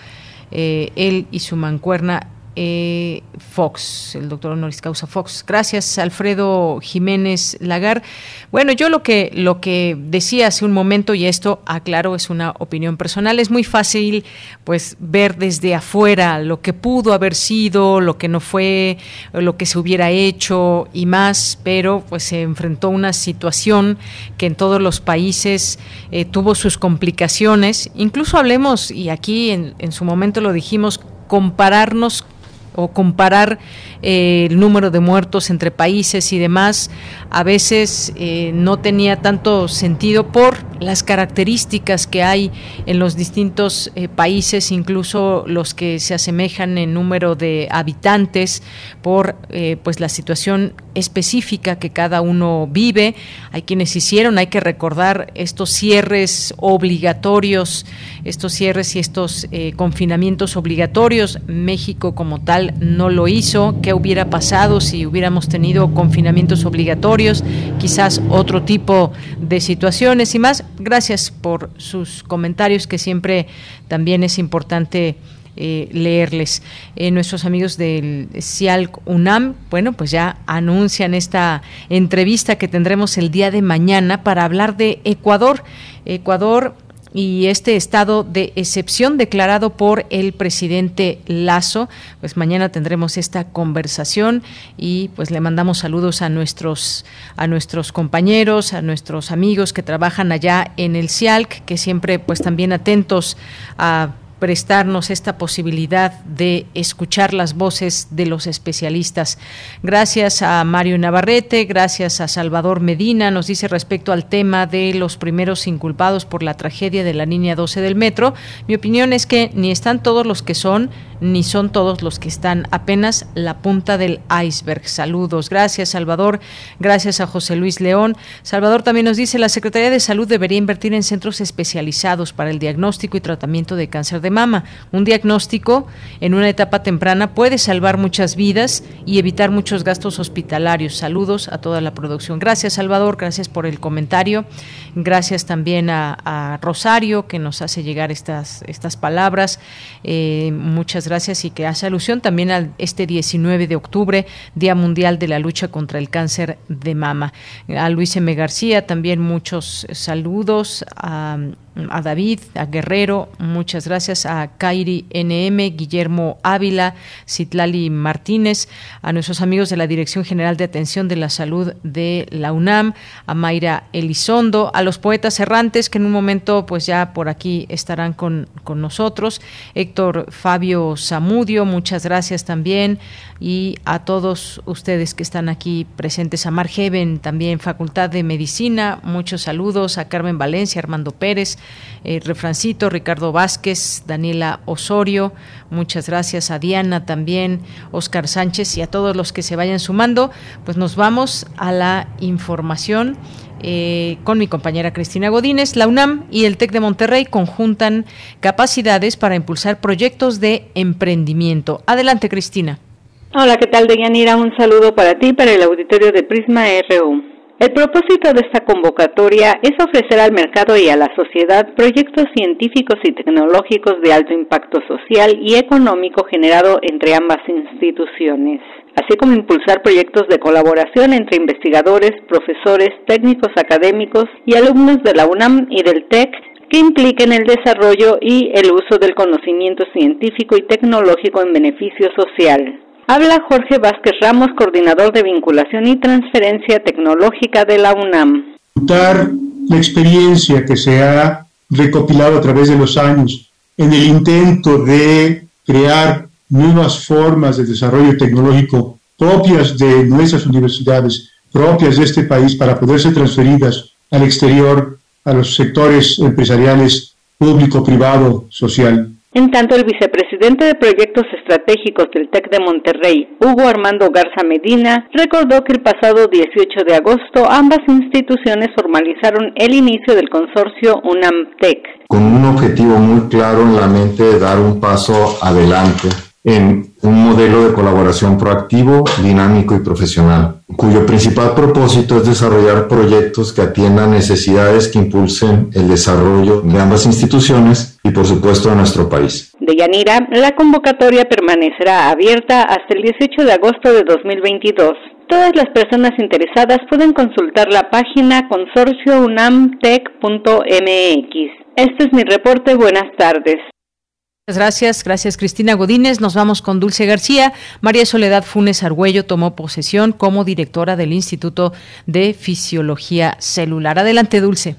él y su mancuerna eh, Fox, el doctor honoris causa Fox. Gracias, Alfredo Jiménez Lagar. Bueno, yo lo que, lo que decía hace un momento, y esto aclaro, es una opinión personal, es muy fácil pues ver desde afuera lo que pudo haber sido, lo que no fue, lo que se hubiera hecho y más, pero pues se enfrentó una situación que en todos los países eh, tuvo sus complicaciones. Incluso hablemos, y aquí en, en su momento lo dijimos, compararnos o comparar eh, el número de muertos entre países y demás, a veces eh, no tenía tanto sentido por las características que hay en los distintos eh, países, incluso los que se asemejan en número de habitantes, por pues la situación específica que cada uno vive. Hay quienes hicieron, hay que recordar estos cierres obligatorios, estos cierres y estos confinamientos obligatorios. México como tal no lo hizo. ¿Qué hubiera pasado si hubiéramos tenido confinamientos obligatorios? Quizás otro tipo de situaciones y más. Gracias por sus comentarios que siempre también es importante eh, leerles. Eh, nuestros amigos del CIALC UNAM, bueno, pues ya anuncian esta entrevista que tendremos el día de mañana para hablar de Ecuador. Ecuador y este estado de excepción declarado por el presidente Lazo. Pues mañana tendremos esta conversación y pues le mandamos saludos a nuestros a nuestros compañeros, a nuestros amigos que trabajan allá en el CIALC, que siempre pues también atentos a prestarnos esta posibilidad de escuchar las voces de los especialistas. Gracias a Mario Navarrete, gracias a Salvador Medina, nos dice respecto al tema de los primeros inculpados por la tragedia de la línea 12 del metro. Mi opinión es que ni están todos los que son, ni son todos los que están, apenas la punta del iceberg. Saludos. Gracias, Salvador. Gracias a José Luis León. Salvador también nos dice, la Secretaría de Salud debería invertir en centros especializados para el diagnóstico y tratamiento de cáncer de mama. Un diagnóstico en una etapa temprana puede salvar muchas vidas y evitar muchos gastos hospitalarios. Saludos a toda la producción. Gracias, Salvador. Gracias por el comentario. Gracias también a, Rosario, que nos hace llegar estas, estas palabras. Eh, muchas gracias y que hace alusión también a este 19 de octubre, Día Mundial de la Lucha contra el Cáncer de Mama. A Luis M. García también muchos saludos. A David, a Guerrero, muchas gracias, a Kairi NM, Guillermo Ávila, Citlali Martínez, a nuestros amigos de la Dirección General de Atención de la Salud de la UNAM, a Mayra Elizondo, a los poetas errantes que en un momento pues ya por aquí estarán con, con nosotros, Héctor Fabio Zamudio, muchas gracias también, y a todos ustedes que están aquí presentes, a Margeven también, Facultad de Medicina, muchos saludos, a Carmen Valencia, Armando Pérez, eh, Refrancito, Ricardo Vázquez, Daniela Osorio, muchas gracias a Diana también, Oscar Sánchez y a todos los que se vayan sumando, pues nos vamos a la información. Eh, con mi compañera Cristina Godínez, la UNAM y el TEC de Monterrey conjuntan capacidades para impulsar proyectos de emprendimiento. Adelante, Cristina. Hola, ¿qué tal, Deyanira? Un saludo para ti, para el auditorio de Prisma RU. El propósito de esta convocatoria es ofrecer al mercado y a la sociedad proyectos científicos y tecnológicos de alto impacto social y económico generado entre ambas instituciones, así como impulsar proyectos de colaboración entre investigadores, profesores, técnicos académicos y alumnos de la UNAM y del TEC que impliquen el desarrollo y el uso del conocimiento científico y tecnológico en beneficio social. Habla Jorge Vázquez Ramos, coordinador de vinculación y transferencia tecnológica de la UNAM. La experiencia que se ha recopilado a través de los años en el intento de crear nuevas formas de desarrollo tecnológico propias de nuestras universidades, propias de este país, para poder ser transferidas al exterior, a los sectores empresariales público, privado, social. En tanto, el vicepresidente de Proyectos Estratégicos del TEC de Monterrey, Hugo Armando Garza Medina, recordó que el pasado 18 de agosto ambas instituciones formalizaron el inicio del consorcio UNAM-TEC. Con un objetivo muy claro en la mente de dar un paso adelante en un modelo de colaboración proactivo, dinámico y profesional, cuyo principal propósito es desarrollar proyectos que atiendan necesidades que impulsen el desarrollo de ambas instituciones y por supuesto de nuestro país. De Yanira, la convocatoria permanecerá abierta hasta el 18 de agosto de 2022. Todas las personas interesadas pueden consultar la página consorciounamtech.mx. Este es mi reporte. Buenas tardes. Gracias, gracias Cristina Godínez. Nos vamos con Dulce García. María Soledad Funes Argüello tomó posesión como directora del Instituto de Fisiología Celular. Adelante, Dulce.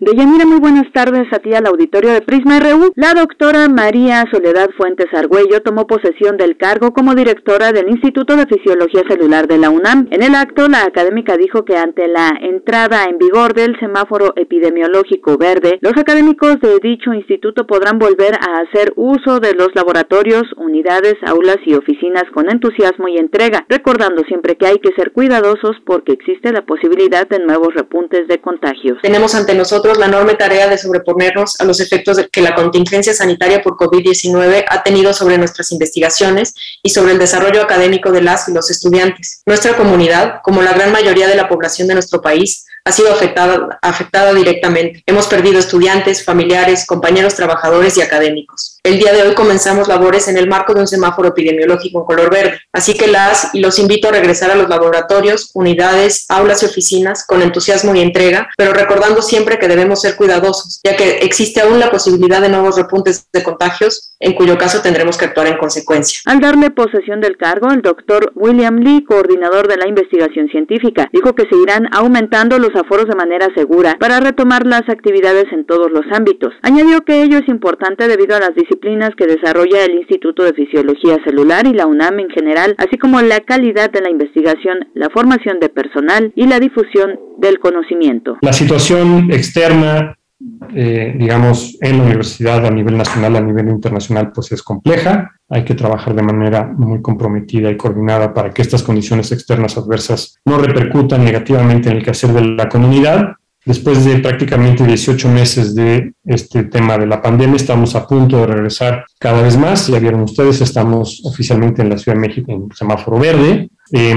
Deyanira, muy buenas tardes a ti al auditorio de Prisma RU. La doctora María Soledad Fuentes Argüello tomó posesión del cargo como directora del Instituto de Fisiología Celular de la UNAM. En el acto, la académica dijo que ante la entrada en vigor del semáforo epidemiológico verde, los académicos de dicho instituto podrán volver a hacer uso de los laboratorios, unidades, aulas y oficinas con entusiasmo y entrega, recordando siempre que hay que ser cuidadosos porque existe la posibilidad de nuevos repuntes de contagios. Tenemos ante nosotros la enorme tarea de sobreponernos a los efectos que la contingencia sanitaria por COVID-19 ha tenido sobre nuestras investigaciones y sobre el desarrollo académico de las y los estudiantes. Nuestra comunidad, como la gran mayoría de la población de nuestro país, ha sido afectada, afectada directamente. Hemos perdido estudiantes, familiares, compañeros trabajadores y académicos. El día de hoy comenzamos labores en el marco de un semáforo epidemiológico en color verde, así que las y los invito a regresar a los laboratorios, unidades, aulas y oficinas con entusiasmo y entrega, pero recordando siempre que debemos ser cuidadosos, ya que existe aún la posibilidad de nuevos repuntes de contagios, en cuyo caso tendremos que actuar en consecuencia. Al darle posesión del cargo, el doctor William Lee, coordinador de la investigación científica, dijo que se irán aumentando los aforos de manera segura para retomar las actividades en todos los ámbitos. Añadió que ello es importante debido a las disciplinas que desarrolla el Instituto de Fisiología Celular y la UNAM en general, así como la calidad de la investigación, la formación de personal y la difusión del conocimiento. La situación externa eh, digamos, en la universidad a nivel nacional, a nivel internacional, pues es compleja. Hay que trabajar de manera muy comprometida y coordinada para que estas condiciones externas adversas no repercutan negativamente en el quehacer de la comunidad. Después de prácticamente 18 meses de este tema de la pandemia, estamos a punto de regresar cada vez más. Ya vieron ustedes, estamos oficialmente en la Ciudad de México en semáforo verde. Eh,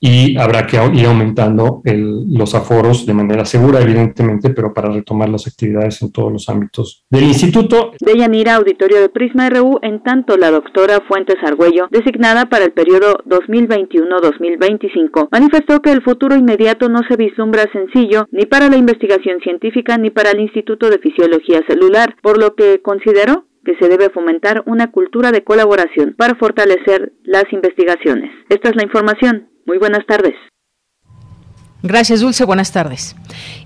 y habrá que ir aumentando los aforos de manera segura, evidentemente, pero para retomar las actividades en todos los ámbitos del instituto. De Yanira, auditorio de Prisma RU, en tanto la doctora Fuentes Argüello, designada para el periodo 2021-2025, manifestó que el futuro inmediato no se vislumbra sencillo ni para la investigación científica ni para el Instituto de Fisiología Celular, por lo que consideró que se debe fomentar una cultura de colaboración para fortalecer las investigaciones. Esta es la información. Muy buenas tardes. Gracias, Dulce. Buenas tardes.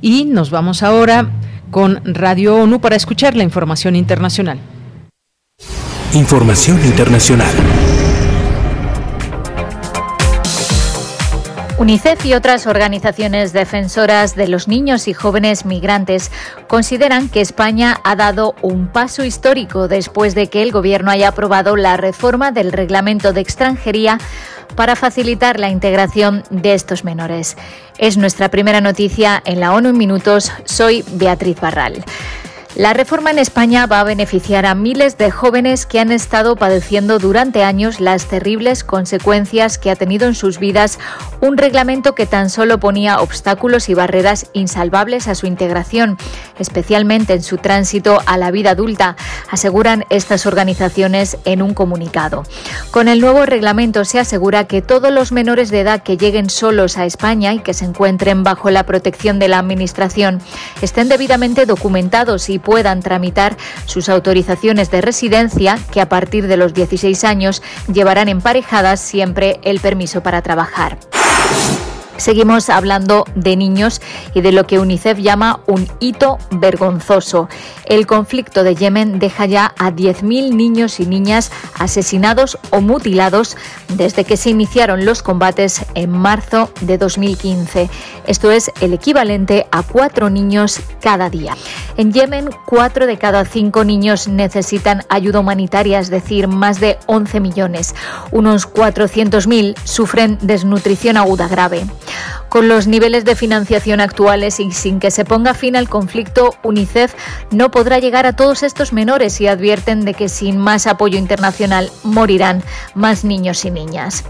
Y nos vamos ahora con Radio ONU para escuchar la información internacional. Información internacional. UNICEF y otras organizaciones defensoras de los niños y jóvenes migrantes consideran que España ha dado un paso histórico después de que el Gobierno haya aprobado la reforma del reglamento de extranjería para facilitar la integración de estos menores. Es nuestra primera noticia en la ONU en minutos. Soy Beatriz Barral. La reforma en España va a beneficiar a miles de jóvenes que han estado padeciendo durante años las terribles consecuencias que ha tenido en sus vidas un reglamento que tan solo ponía obstáculos y barreras insalvables a su integración, especialmente en su tránsito a la vida adulta, aseguran estas organizaciones en un comunicado. Con el nuevo reglamento se asegura que todos los menores de edad que lleguen solos a España y que se encuentren bajo la protección de la Administración estén debidamente documentados y puedan tramitar sus autorizaciones de residencia, que a partir de los 16 años llevarán emparejadas siempre el permiso para trabajar. Seguimos hablando de niños y de lo que UNICEF llama un hito vergonzoso. El conflicto de Yemen deja ya a 10.000 niños y niñas asesinados o mutilados desde que se iniciaron los combates en marzo de 2015. Esto es el equivalente a cuatro niños cada día. En Yemen, cuatro de cada cinco niños necesitan ayuda humanitaria, es decir, más de 11 millones. Unos 400.000 sufren desnutrición aguda grave. Con los niveles de financiación actuales y sin que se ponga fin al conflicto, UNICEF no podrá llegar a todos estos menores y advierten de que sin más apoyo internacional morirán más niños y niñas.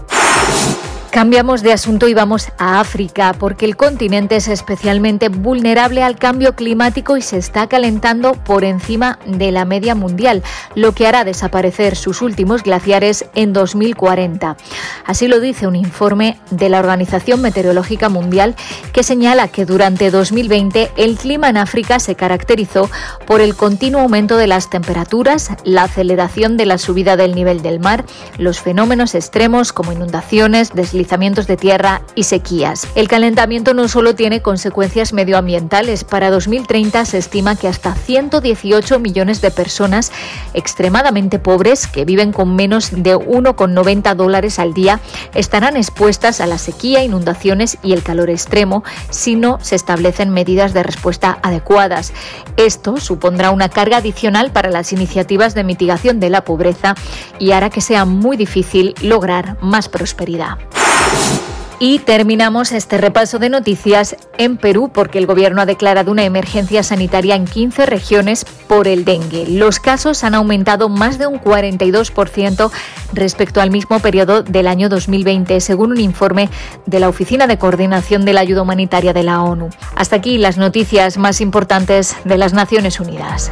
Cambiamos de asunto y vamos a África, porque el continente es especialmente vulnerable al cambio climático y se está calentando por encima de la media mundial, lo que hará desaparecer sus últimos glaciares en 2040. Así lo dice un informe de la Organización Meteorológica Mundial que señala que durante 2020 el clima en África se caracterizó por el continuo aumento de las temperaturas, la aceleración de la subida del nivel del mar, los fenómenos extremos como inundaciones, deslizamientos, de tierra y sequías. El calentamiento no solo tiene consecuencias medioambientales. Para 2030 se estima que hasta 118 millones de personas extremadamente pobres que viven con menos de 1,90 dólares al día estarán expuestas a la sequía, inundaciones y el calor extremo si no se establecen medidas de respuesta adecuadas. Esto supondrá una carga adicional para las iniciativas de mitigación de la pobreza y hará que sea muy difícil lograr más prosperidad. Y terminamos este repaso de noticias en Perú porque el gobierno ha declarado una emergencia sanitaria en 15 regiones por el dengue. Los casos han aumentado más de un 42% respecto al mismo periodo del año 2020, según un informe de la Oficina de Coordinación de la Ayuda Humanitaria de la ONU. Hasta aquí las noticias más importantes de las Naciones Unidas.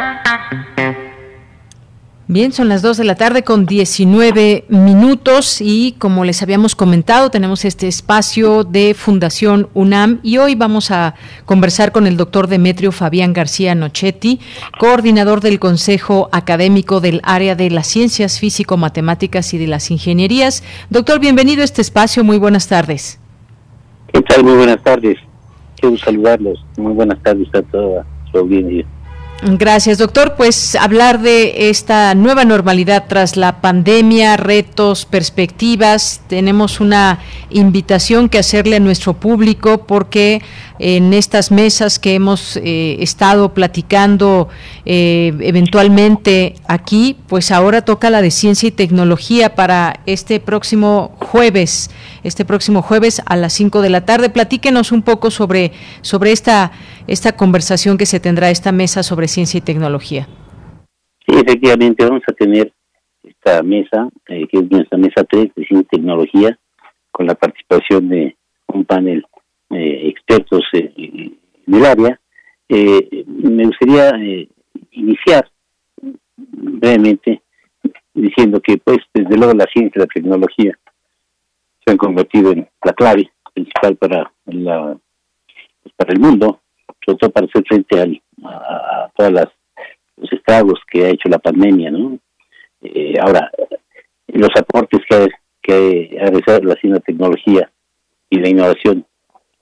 Bien, son las 2 de la tarde con 19 minutos y como les habíamos comentado, tenemos este espacio de Fundación UNAM y hoy vamos a conversar con el doctor Demetrio Fabián García Nochetti, coordinador del Consejo Académico del Área de las Ciencias Físico-Matemáticas y de las Ingenierías. Doctor, bienvenido a este espacio, muy buenas tardes. ¿Qué tal? Muy buenas tardes. Quiero saludarlos. Muy buenas tardes a toda su audiencia. Gracias, doctor. Pues hablar de esta nueva normalidad tras la pandemia, retos, perspectivas. Tenemos una invitación que hacerle a nuestro público porque en estas mesas que hemos eh, estado platicando eh, eventualmente aquí, pues ahora toca la de ciencia y tecnología para este próximo jueves, este próximo jueves a las 5 de la tarde. Platíquenos un poco sobre, sobre esta, esta conversación que se tendrá, esta mesa sobre ciencia y tecnología. Sí, efectivamente, vamos a tener esta mesa, eh, que es nuestra mesa 3 de ciencia y tecnología, con la participación de un panel eh, expertos en el área. Eh, me gustaría eh, iniciar brevemente diciendo que, pues, desde luego la ciencia y la tecnología se han convertido en la clave principal para la pues, para el mundo, sobre todo para hacer frente a, todos los estragos que ha hecho la pandemia, ¿no? ahora, los aportes que ha, que ha la ciencia tecnología y la innovación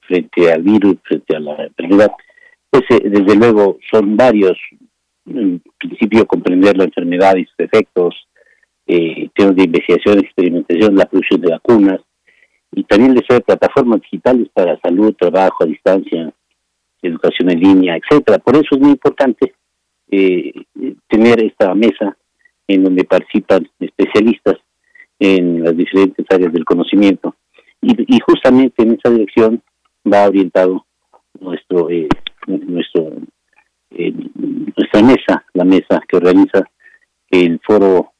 frente al virus, frente a la enfermedad, pues eh, desde luego son varios. En principio, comprender la enfermedad y sus efectos, eh, temas de investigación, experimentación, la producción de vacunas, y también de ser plataformas digitales para salud, trabajo a distancia, educación en línea, etcétera. Por eso es muy importante eh, tener esta mesa en donde participan especialistas en las diferentes áreas del conocimiento. Y, y justamente en esa dirección va orientado nuestro eh, nuestro eh, nuestra mesa, la mesa que organiza el foro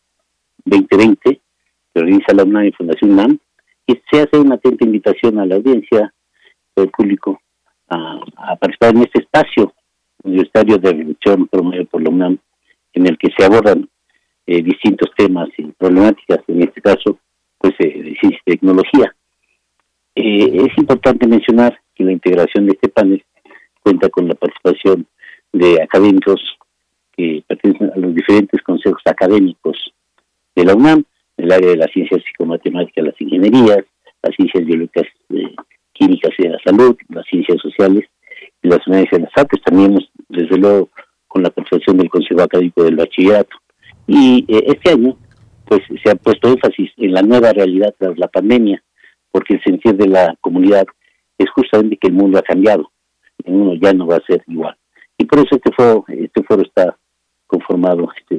2020 que organiza la UNAM y Fundación UNAM, y se hace una atenta invitación a la audiencia, al público, a, participar en este espacio universitario de reflexión promovido por la UNAM, en el que se abordan eh, distintos temas y problemáticas, en este caso, pues de ciencia y tecnología. Eh, es importante mencionar que la integración de este panel cuenta con la participación de académicos que pertenecen a los diferentes consejos académicos de la UNAM, el área de las ciencias psicomatemáticas, las ingenierías, las ciencias biológicas, eh, químicas y de la salud, las ciencias sociales y las humanidades de las artes. También, desde luego, con la participación del Consejo Académico del Bachillerato. Y eh, este año, pues, se ha puesto énfasis en la nueva realidad tras la pandemia, porque el sentir de la comunidad es justamente que el mundo ha cambiado, el mundo ya no va a ser igual. Y por eso este foro, este foro está conformado este,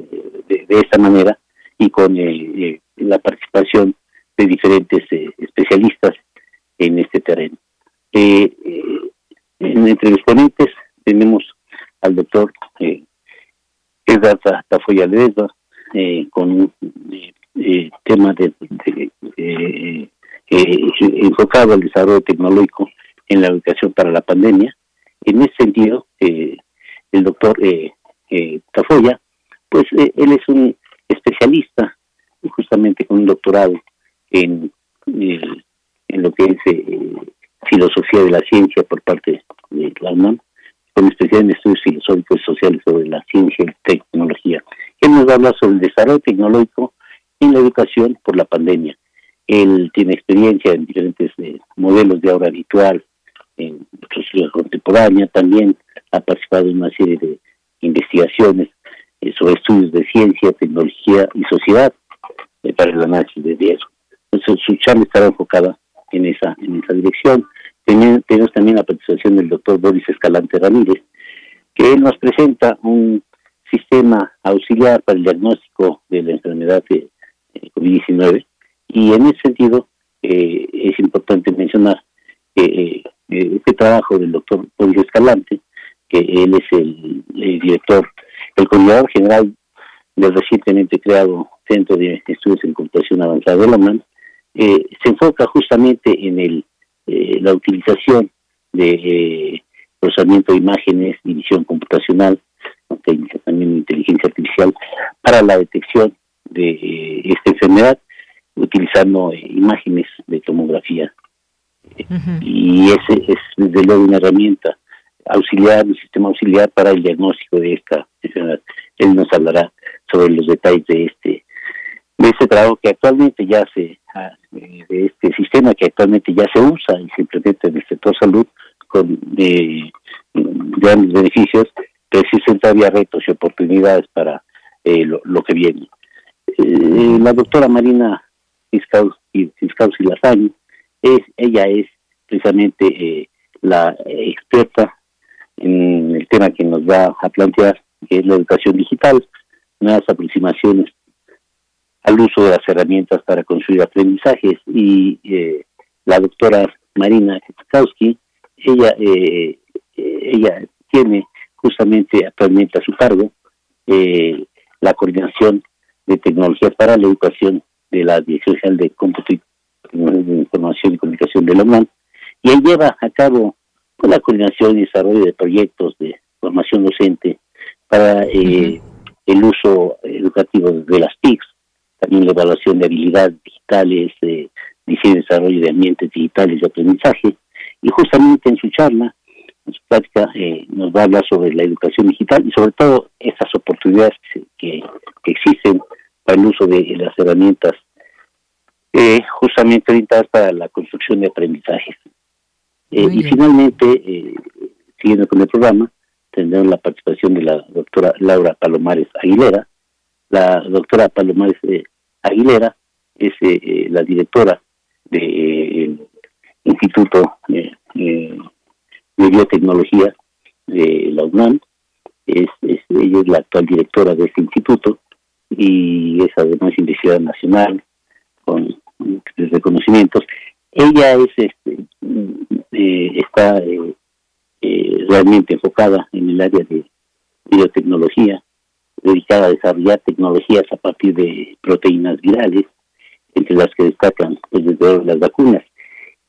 de, esta manera y con eh, eh, la participación de diferentes eh, especialistas en este terreno. entre los ponentes tenemos al doctor Edgar Tafoya Ledesma, con un tema de, enfocado al desarrollo tecnológico en la educación para la pandemia. En ese sentido, el doctor eh, Tafoya, pues eh, él es un especialista justamente con un doctorado en, en lo que es eh, filosofía de la ciencia por parte de la con especial en estudios filosóficos y sociales sobre la ciencia y tecnología. Él nos habla sobre el desarrollo tecnológico en la educación por la pandemia. Él tiene experiencia en diferentes eh, modelos de aula habitual, en sociología contemporánea, también ha participado en una serie de investigaciones eh, sobre estudios de ciencia, tecnología y sociedad para el análisis de riesgo. Entonces, su charla estará enfocada en esa, en esa dirección. Tenemos, también la participación del doctor Boris Escalante Ramírez, que él nos presenta un sistema auxiliar para el diagnóstico de la enfermedad de COVID-19 y en ese sentido eh, es importante mencionar que este trabajo del doctor Boris Escalante que él es el, director, el coordinador general del recientemente creado Centro de Estudios en Computación Avanzada de la eh, se enfoca justamente en el eh, la utilización de eh, procesamiento de imágenes y visión computacional, también inteligencia artificial, para la detección de esta enfermedad, utilizando imágenes de tomografía. Y ese es desde luego una herramienta auxiliar, un sistema auxiliar para el diagnóstico de esta enfermedad. Él nos hablará sobre los detalles de este de este trabajo que actualmente ya se ah, de este sistema que actualmente ya se usa y se implementa en el sector salud con eh, grandes beneficios, pero existen todavía retos y oportunidades para eh, lo, que viene. Eh, la doctora Marina Fiscausi Lazaño, es, ella es precisamente la experta en el tema que nos va a plantear, que es la educación digital, nuevas aproximaciones al uso de las herramientas para construir aprendizajes. Y eh, la doctora Marina Kowski, ella eh, ella tiene justamente actualmente a su cargo eh, la coordinación de tecnologías para la educación de la Dirección General de Cómputo y Información y Comunicación de la UNAM. Y él lleva a cabo con la coordinación y desarrollo de proyectos de formación docente para eh, el uso educativo de las TICs, también la evaluación de habilidades digitales, eh, diseño y desarrollo de ambientes digitales de aprendizaje, y justamente en su charla, en su plática, eh, nos va a hablar sobre la educación digital y sobre todo esas oportunidades que, existen para el uso de las herramientas justamente orientadas para la construcción de aprendizajes. Eh, y finalmente, eh, siguiendo con el programa, tendremos la participación de la doctora Laura Palomares Aguilera. La doctora Palomares eh, Aguilera es la directora del Instituto de Biotecnología de la UNAM. Es, ella es la actual directora de este instituto y es además investigadora nacional con reconocimientos. Ella es este, eh, está eh, eh, realmente enfocada en el área de biotecnología, dedicada a desarrollar tecnologías a partir de proteínas virales, entre las que destacan pues, desde las vacunas.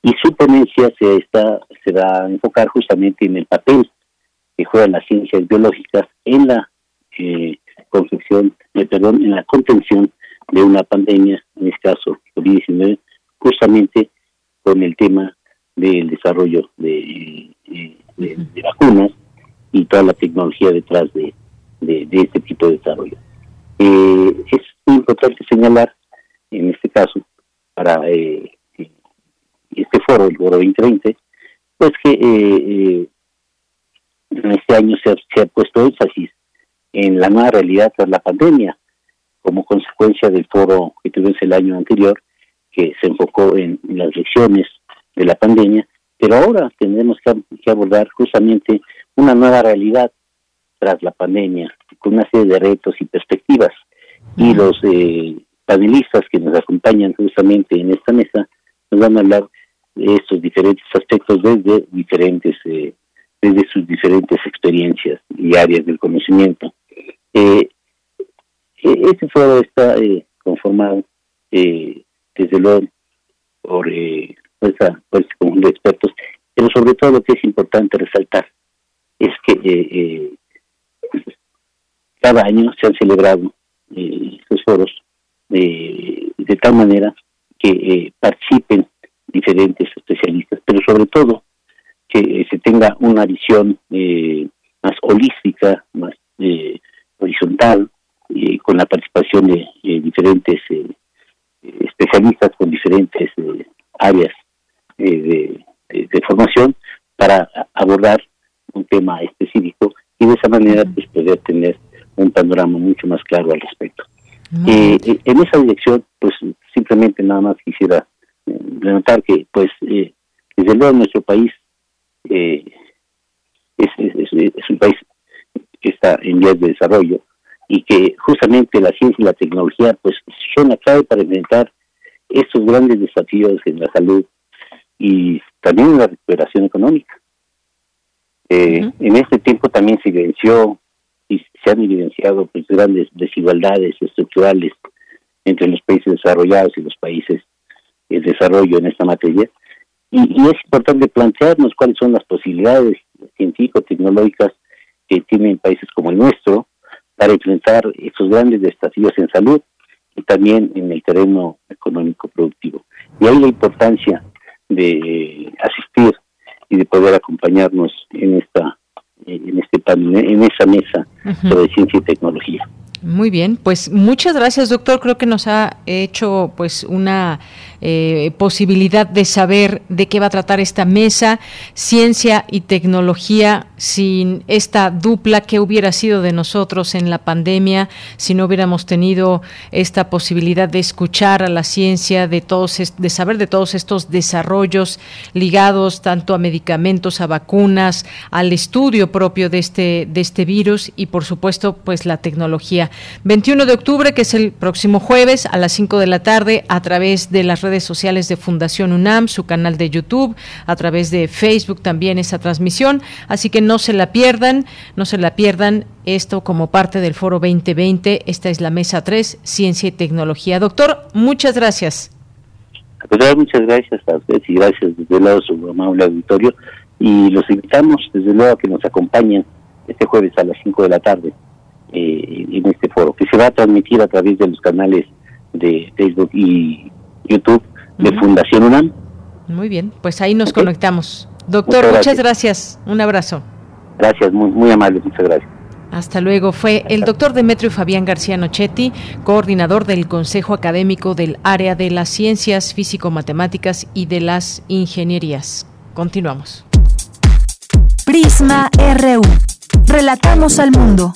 Y su ponencia se, está, se va a enfocar justamente en el papel que juegan las ciencias biológicas en la eh, confección, perdón, en la contención de una pandemia, en este caso COVID-19, justamente con el tema del desarrollo de, vacunas y toda la tecnología detrás de, este tipo de desarrollo. Eh, es importante señalar, en este caso, para eh, este foro, el foro 2020, pues que eh, en este año se ha, puesto énfasis en la nueva realidad tras la pandemia, como consecuencia del foro que tuvimos el año anterior, que se enfocó en, las lecciones de la pandemia, pero ahora tendremos que, abordar justamente una nueva realidad tras la pandemia, con una serie de retos y perspectivas. Y los eh, panelistas que nos acompañan justamente en esta mesa nos van a hablar de estos diferentes aspectos desde diferentes eh, desde sus diferentes experiencias y áreas del conocimiento. Eh, e-, este foro está eh, conformado eh, desde luego por, eh, por, este conjunto de expertos, pero sobre todo lo que es importante resaltar es que cada año se han celebrado estos foros de tal manera que participen diferentes especialistas, pero sobre todo que se tenga una visión más holística, más horizontal, con la participación de, diferentes eh, especialistas con diferentes eh, áreas eh, de, formación para abordar un tema específico y de esa manera pues poder tener un panorama mucho más claro al respecto. en esa dirección, pues simplemente nada más quisiera notar que, pues, desde luego nuestro país es, es, un país que está en vías de desarrollo y que justamente la ciencia y la tecnología pues son la clave para enfrentar estos grandes desafíos en la salud y también en la recuperación económica. Eh, en este tiempo también se evidenció se han evidenciado pues grandes desigualdades estructurales entre los países desarrollados y los países en desarrollo en esta materia. Y, es importante plantearnos cuáles son las posibilidades científico-tecnológicas que tienen países como el nuestro para enfrentar estos grandes desafíos en salud y también en el terreno económico productivo. Y ahí la importancia de asistir y de poder acompañarnos en esta en este en esa mesa sobre ciencia y tecnología. Muy bien, pues muchas gracias, doctor. Creo que nos ha hecho pues una eh, posibilidad de saber de qué va a tratar esta mesa, ciencia y tecnología, sin esta dupla que hubiera sido de nosotros en la pandemia, si no hubiéramos tenido esta posibilidad de escuchar a la ciencia, de todos, de saber de todos estos desarrollos ligados tanto a medicamentos, a vacunas, al estudio propio de este, de este virus y por supuesto pues la tecnología. 21 de octubre, que es el próximo jueves a las 5 de la tarde, a través de las redes sociales de Fundación UNAM, su canal de YouTube, a través de Facebook también esa transmisión. Así que no se la pierdan, no se la pierdan esto como parte del Foro 2020. Esta es la mesa 3, Ciencia y Tecnología. Doctor, muchas gracias. muchas gracias a ustedes y gracias desde luego a su amable auditorio. Y los invitamos desde luego a que nos acompañen este jueves a las 5 de la tarde eh, en este foro, que se va a transmitir a través de los canales de Facebook y YouTube de Fundación UNAM. Muy bien, pues ahí nos conectamos. Doctor, muchas gracias. Un abrazo. Gracias, muy, muy amable, muchas gracias. Hasta luego. Fue el doctor Demetrio Fabián García Nochetti, coordinador del Consejo Académico del Área de las Ciencias Físico-Matemáticas y de las Ingenierías. Continuamos. Prisma RU. Relatamos al mundo.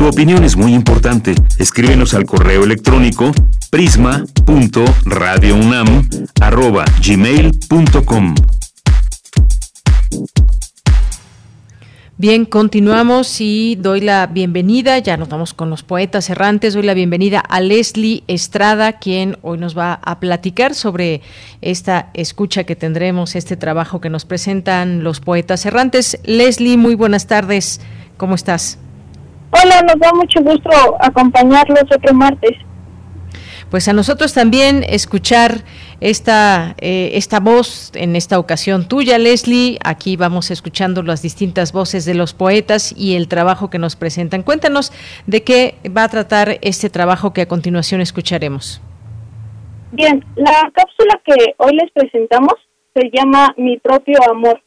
Tu opinión es muy importante. Escríbenos al correo electrónico prisma.radiounam@gmail.com. Bien, continuamos y doy la bienvenida, ya nos vamos con los poetas errantes, doy la bienvenida a Leslie Estrada, quien hoy nos va a platicar sobre esta escucha que tendremos, este trabajo que nos presentan los poetas errantes. Leslie, muy buenas tardes, ¿cómo estás? Hola, nos da mucho gusto acompañarlos otro martes. pues a nosotros también escuchar esta, eh, esta voz, en esta ocasión tuya, Leslie. Aquí vamos escuchando las distintas voces de los poetas y el trabajo que nos presentan. Cuéntanos de qué va a tratar este trabajo que a continuación escucharemos. Bien, la cápsula que hoy les presentamos se llama Mi propio amor.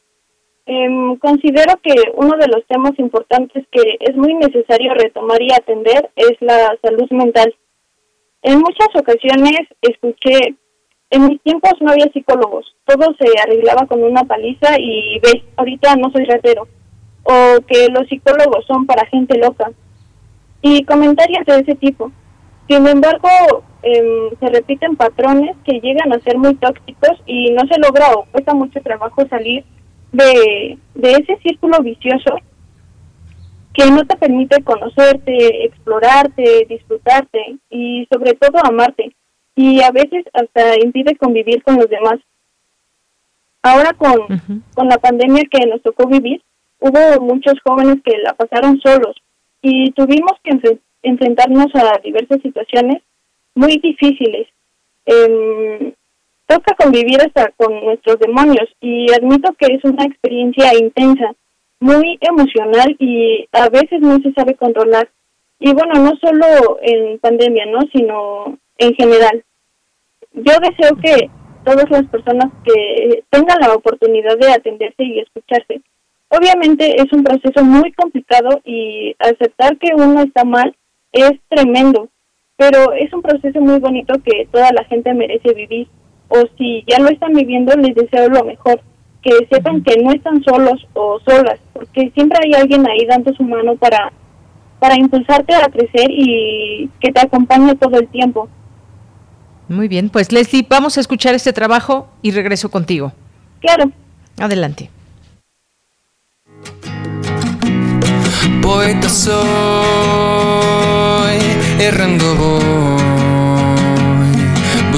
Em, considero que uno de los temas importantes que es muy necesario retomar y atender es la salud mental. En muchas ocasiones escuché, en mis tiempos no había psicólogos, todo se arreglaba con una paliza y ve, ahorita no soy ratero, o que los psicólogos son para gente loca, y comentarios de ese tipo. Sin embargo, em, se repiten patrones que llegan a ser muy tóxicos y no se logra o cuesta mucho trabajo salir de, de ese círculo vicioso que no te permite conocerte, explorarte, disfrutarte y sobre todo amarte. Y a veces hasta impide convivir con los demás. Ahora con, con la pandemia que nos tocó vivir, hubo muchos jóvenes que la pasaron solos y tuvimos que enfrentarnos a diversas situaciones muy difíciles. Eh, toca convivir hasta con nuestros demonios y admito que es una experiencia intensa muy emocional y a veces no se sabe controlar. Y bueno, no solo en pandemia, ¿no? Sino en general. Yo deseo que todas las personas que tengan la oportunidad de atenderse y escucharse. Obviamente es un proceso muy complicado y aceptar que uno está mal es tremendo, pero es un proceso muy bonito que toda la gente merece vivir. O si ya lo están viviendo, les deseo lo mejor que sepan que no están solos o solas, porque siempre hay alguien ahí dando su mano para, para impulsarte a crecer y que te acompañe todo el tiempo. Muy bien, pues Leslie, vamos a escuchar este trabajo y regreso contigo. Claro. Adelante. Poeta soy, errando voy,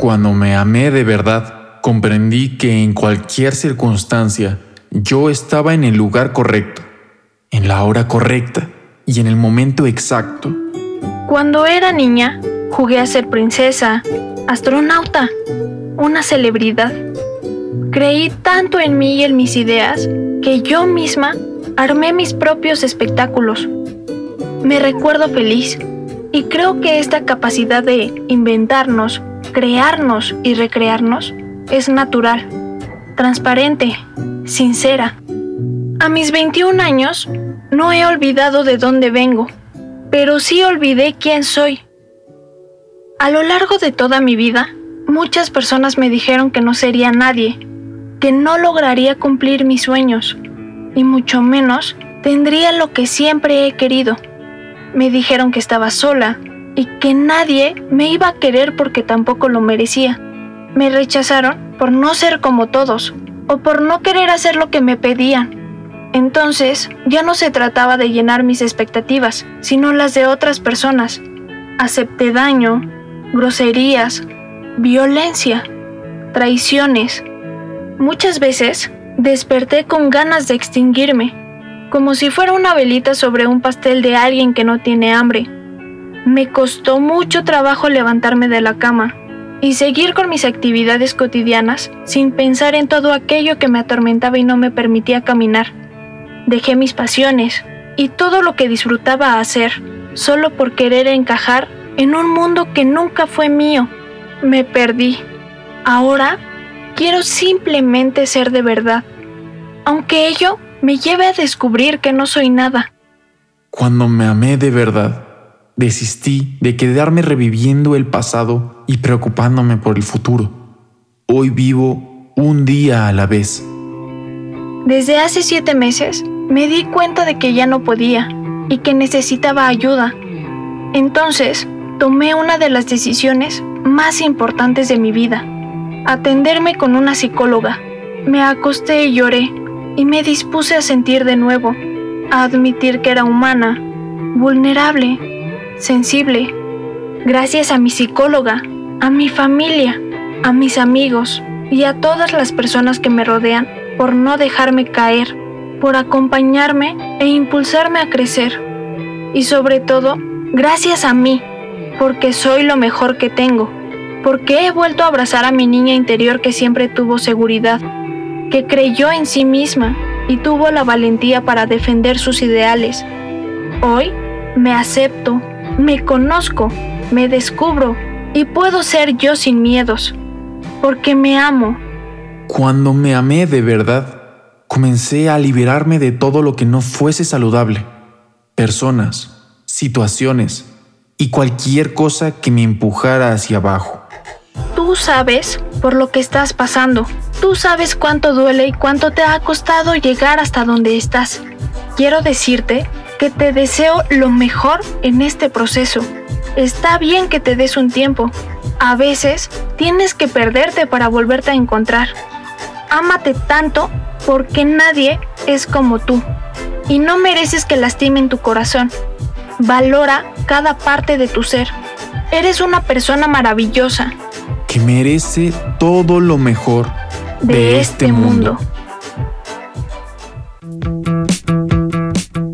Cuando me amé de verdad, comprendí que en cualquier circunstancia yo estaba en el lugar correcto, en la hora correcta y en el momento exacto. Cuando era niña, jugué a ser princesa, astronauta, una celebridad. Creí tanto en mí y en mis ideas que yo misma armé mis propios espectáculos. Me recuerdo feliz y creo que esta capacidad de inventarnos, crearnos y recrearnos es natural, transparente, sincera. A mis 21 años no he olvidado de dónde vengo, pero sí olvidé quién soy. A lo largo de toda mi vida, muchas personas me dijeron que no sería nadie, que no lograría cumplir mis sueños, y mucho menos tendría lo que siempre he querido. Me dijeron que estaba sola y que nadie me iba a querer porque tampoco lo merecía. Me rechazaron por no ser como todos o por no querer hacer lo que me pedían. Entonces ya no se trataba de llenar mis expectativas, sino las de otras personas. Acepté daño, groserías, violencia, traiciones. Muchas veces desperté con ganas de extinguirme, como si fuera una velita sobre un pastel de alguien que no tiene hambre. Me costó mucho trabajo levantarme de la cama y seguir con mis actividades cotidianas sin pensar en todo aquello que me atormentaba y no me permitía caminar. Dejé mis pasiones y todo lo que disfrutaba hacer solo por querer encajar en un mundo que nunca fue mío. Me perdí. Ahora quiero simplemente ser de verdad, aunque ello me lleve a descubrir que no soy nada. Cuando me amé de verdad, Desistí de quedarme reviviendo el pasado y preocupándome por el futuro. Hoy vivo un día a la vez. Desde hace siete meses me di cuenta de que ya no podía y que necesitaba ayuda. Entonces tomé una de las decisiones más importantes de mi vida, atenderme con una psicóloga. Me acosté y lloré y me dispuse a sentir de nuevo, a admitir que era humana, vulnerable, sensible. Gracias a mi psicóloga, a mi familia, a mis amigos y a todas las personas que me rodean por no dejarme caer, por acompañarme e impulsarme a crecer. Y sobre todo, gracias a mí, porque soy lo mejor que tengo, porque he vuelto a abrazar a mi niña interior que siempre tuvo seguridad, que creyó en sí misma y tuvo la valentía para defender sus ideales. Hoy me acepto, me conozco, me descubro y puedo ser yo sin miedos, porque me amo. Cuando me amé de verdad, comencé a liberarme de todo lo que no fuese saludable, personas, situaciones y cualquier cosa que me empujara hacia abajo. Tú sabes por lo que estás pasando. Tú sabes cuánto duele y cuánto te ha costado llegar hasta donde estás. Quiero decirte que te deseo lo mejor en este proceso. Está bien que te des un tiempo. A veces tienes que perderte para volverte a encontrar. Ámate tanto porque nadie es como tú y no mereces que lastimen tu corazón. Valora cada parte de tu ser. Eres una persona maravillosa. Que merece todo lo mejor de, de este, este mundo.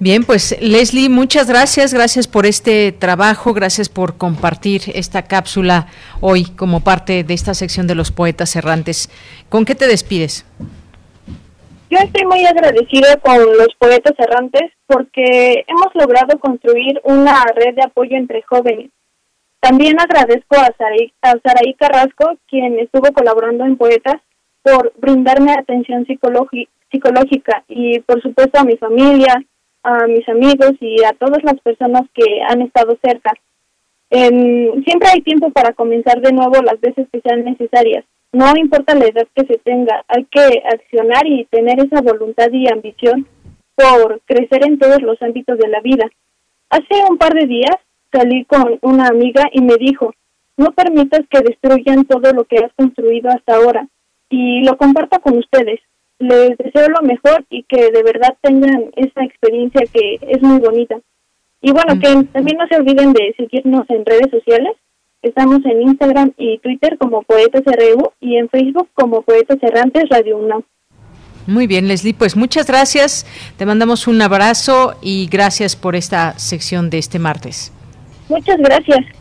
Bien, pues Leslie, muchas gracias, gracias por este trabajo, gracias por compartir esta cápsula hoy como parte de esta sección de los poetas errantes. ¿Con qué te despides? Yo estoy muy agradecida con los poetas errantes porque hemos logrado construir una red de apoyo entre jóvenes. También agradezco a Saraí, a Saraí Carrasco, quien estuvo colaborando en Poetas, por brindarme atención psicológica y por supuesto a mi familia, a mis amigos y a todas las personas que han estado cerca. Eh, siempre hay tiempo para comenzar de nuevo las veces que sean necesarias. No importa la edad que se tenga, hay que accionar y tener esa voluntad y ambición por crecer en todos los ámbitos de la vida. Hace un par de días salí con una amiga y me dijo, no permitas que destruyan todo lo que has construido hasta ahora y lo comparto con ustedes les deseo lo mejor y que de verdad tengan esa experiencia que es muy bonita. Y bueno, que también no se olviden de seguirnos en redes sociales. Estamos en Instagram y Twitter como Poetas RU y en Facebook como Poetas Errantes Radio UNAM. Muy bien, Leslie, pues muchas gracias. Te mandamos un abrazo y gracias por esta sección de este martes. Muchas gracias.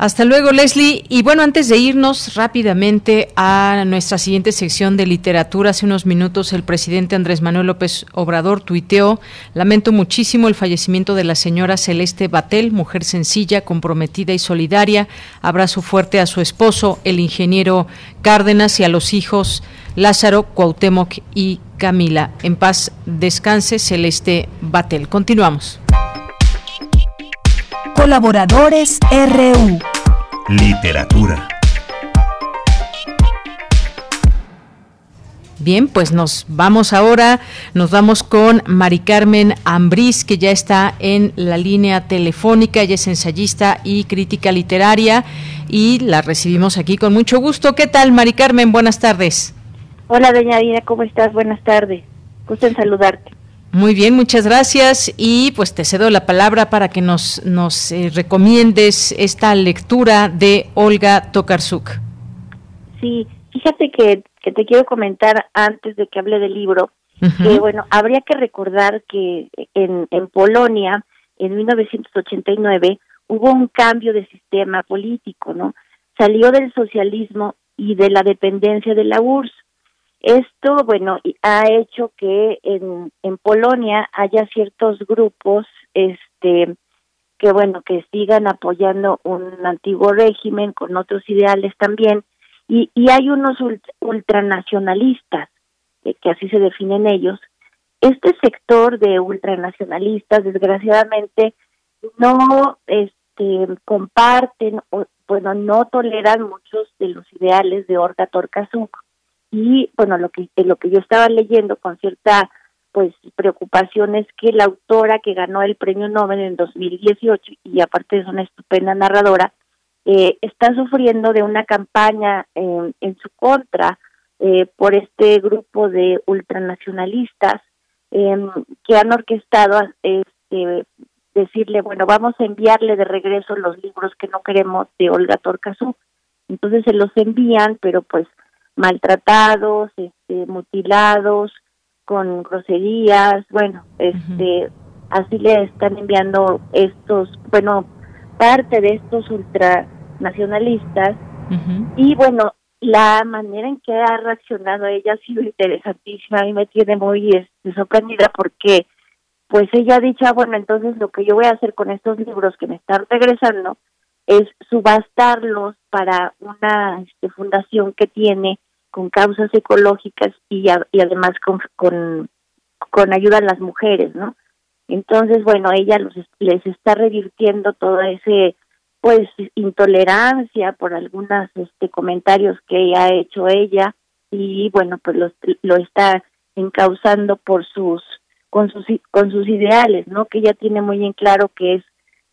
Hasta luego, Leslie. Y bueno, antes de irnos rápidamente a nuestra siguiente sección de literatura, hace unos minutos el presidente Andrés Manuel López Obrador tuiteó, lamento muchísimo el fallecimiento de la señora Celeste Batel, mujer sencilla, comprometida y solidaria. Abrazo fuerte a su esposo, el ingeniero Cárdenas, y a los hijos Lázaro, Cuauhtémoc y Camila. En paz descanse Celeste Batel. Continuamos. Colaboradores RU. Literatura. Bien, pues nos vamos ahora, nos vamos con Mari Carmen Ambrís, que ya está en la línea telefónica, ella es ensayista y crítica literaria y la recibimos aquí con mucho gusto. ¿Qué tal, Mari Carmen? Buenas tardes. Hola, doña Dina, ¿cómo estás? Buenas tardes. Gusto en saludarte. Muy bien, muchas gracias y pues te cedo la palabra para que nos, nos eh, recomiendes esta lectura de Olga Tokarsuk. Sí, fíjate que, que, te quiero comentar antes de que hable del libro, uh -huh. que bueno, habría que recordar que en, en Polonia, en 1989, hubo un cambio de sistema político, ¿no? Salió del socialismo y de la dependencia de la URSS. Esto, bueno, ha hecho que en, en Polonia haya ciertos grupos este, que bueno, que sigan apoyando un antiguo régimen con otros ideales también. Y, y hay unos ultranacionalistas, que así se definen ellos. Este sector de ultranacionalistas, desgraciadamente, no este, comparten o bueno, no toleran muchos de los ideales de Olga Torkazuk. Y bueno, lo que lo que yo estaba leyendo con cierta pues preocupación es que la autora que ganó el premio Nobel en 2018 y aparte es una estupenda narradora, eh, está sufriendo de una campaña en su contra eh, por este grupo de ultranacionalistas em, que han orquestado este, decirle, bueno, vamos a enviarle de regreso los libros que no queremos de Olga Torcasú. Entonces se los envían, pero pues maltratados, este, mutilados, con groserías, bueno, este, así le están enviando estos, bueno, parte de estos ultranacionalistas. Y bueno, la manera en que ha reaccionado ella ha sido interesantísima, a mí me tiene muy este, sorprendida porque pues ella ha dicho, ah, bueno, entonces lo que yo voy a hacer con estos libros que me están regresando es subastarlos para una este, fundación que tiene con causas ecológicas y, y además con, con, con, ayuda a las mujeres, ¿no? Entonces, bueno, ella los, les está revirtiendo todo ese, pues, intolerancia por algunos este, comentarios que ha hecho ella y, bueno, pues lo, lo está encauzando por sus con sus, con sus ideales, ¿no? Que ella tiene muy en claro que es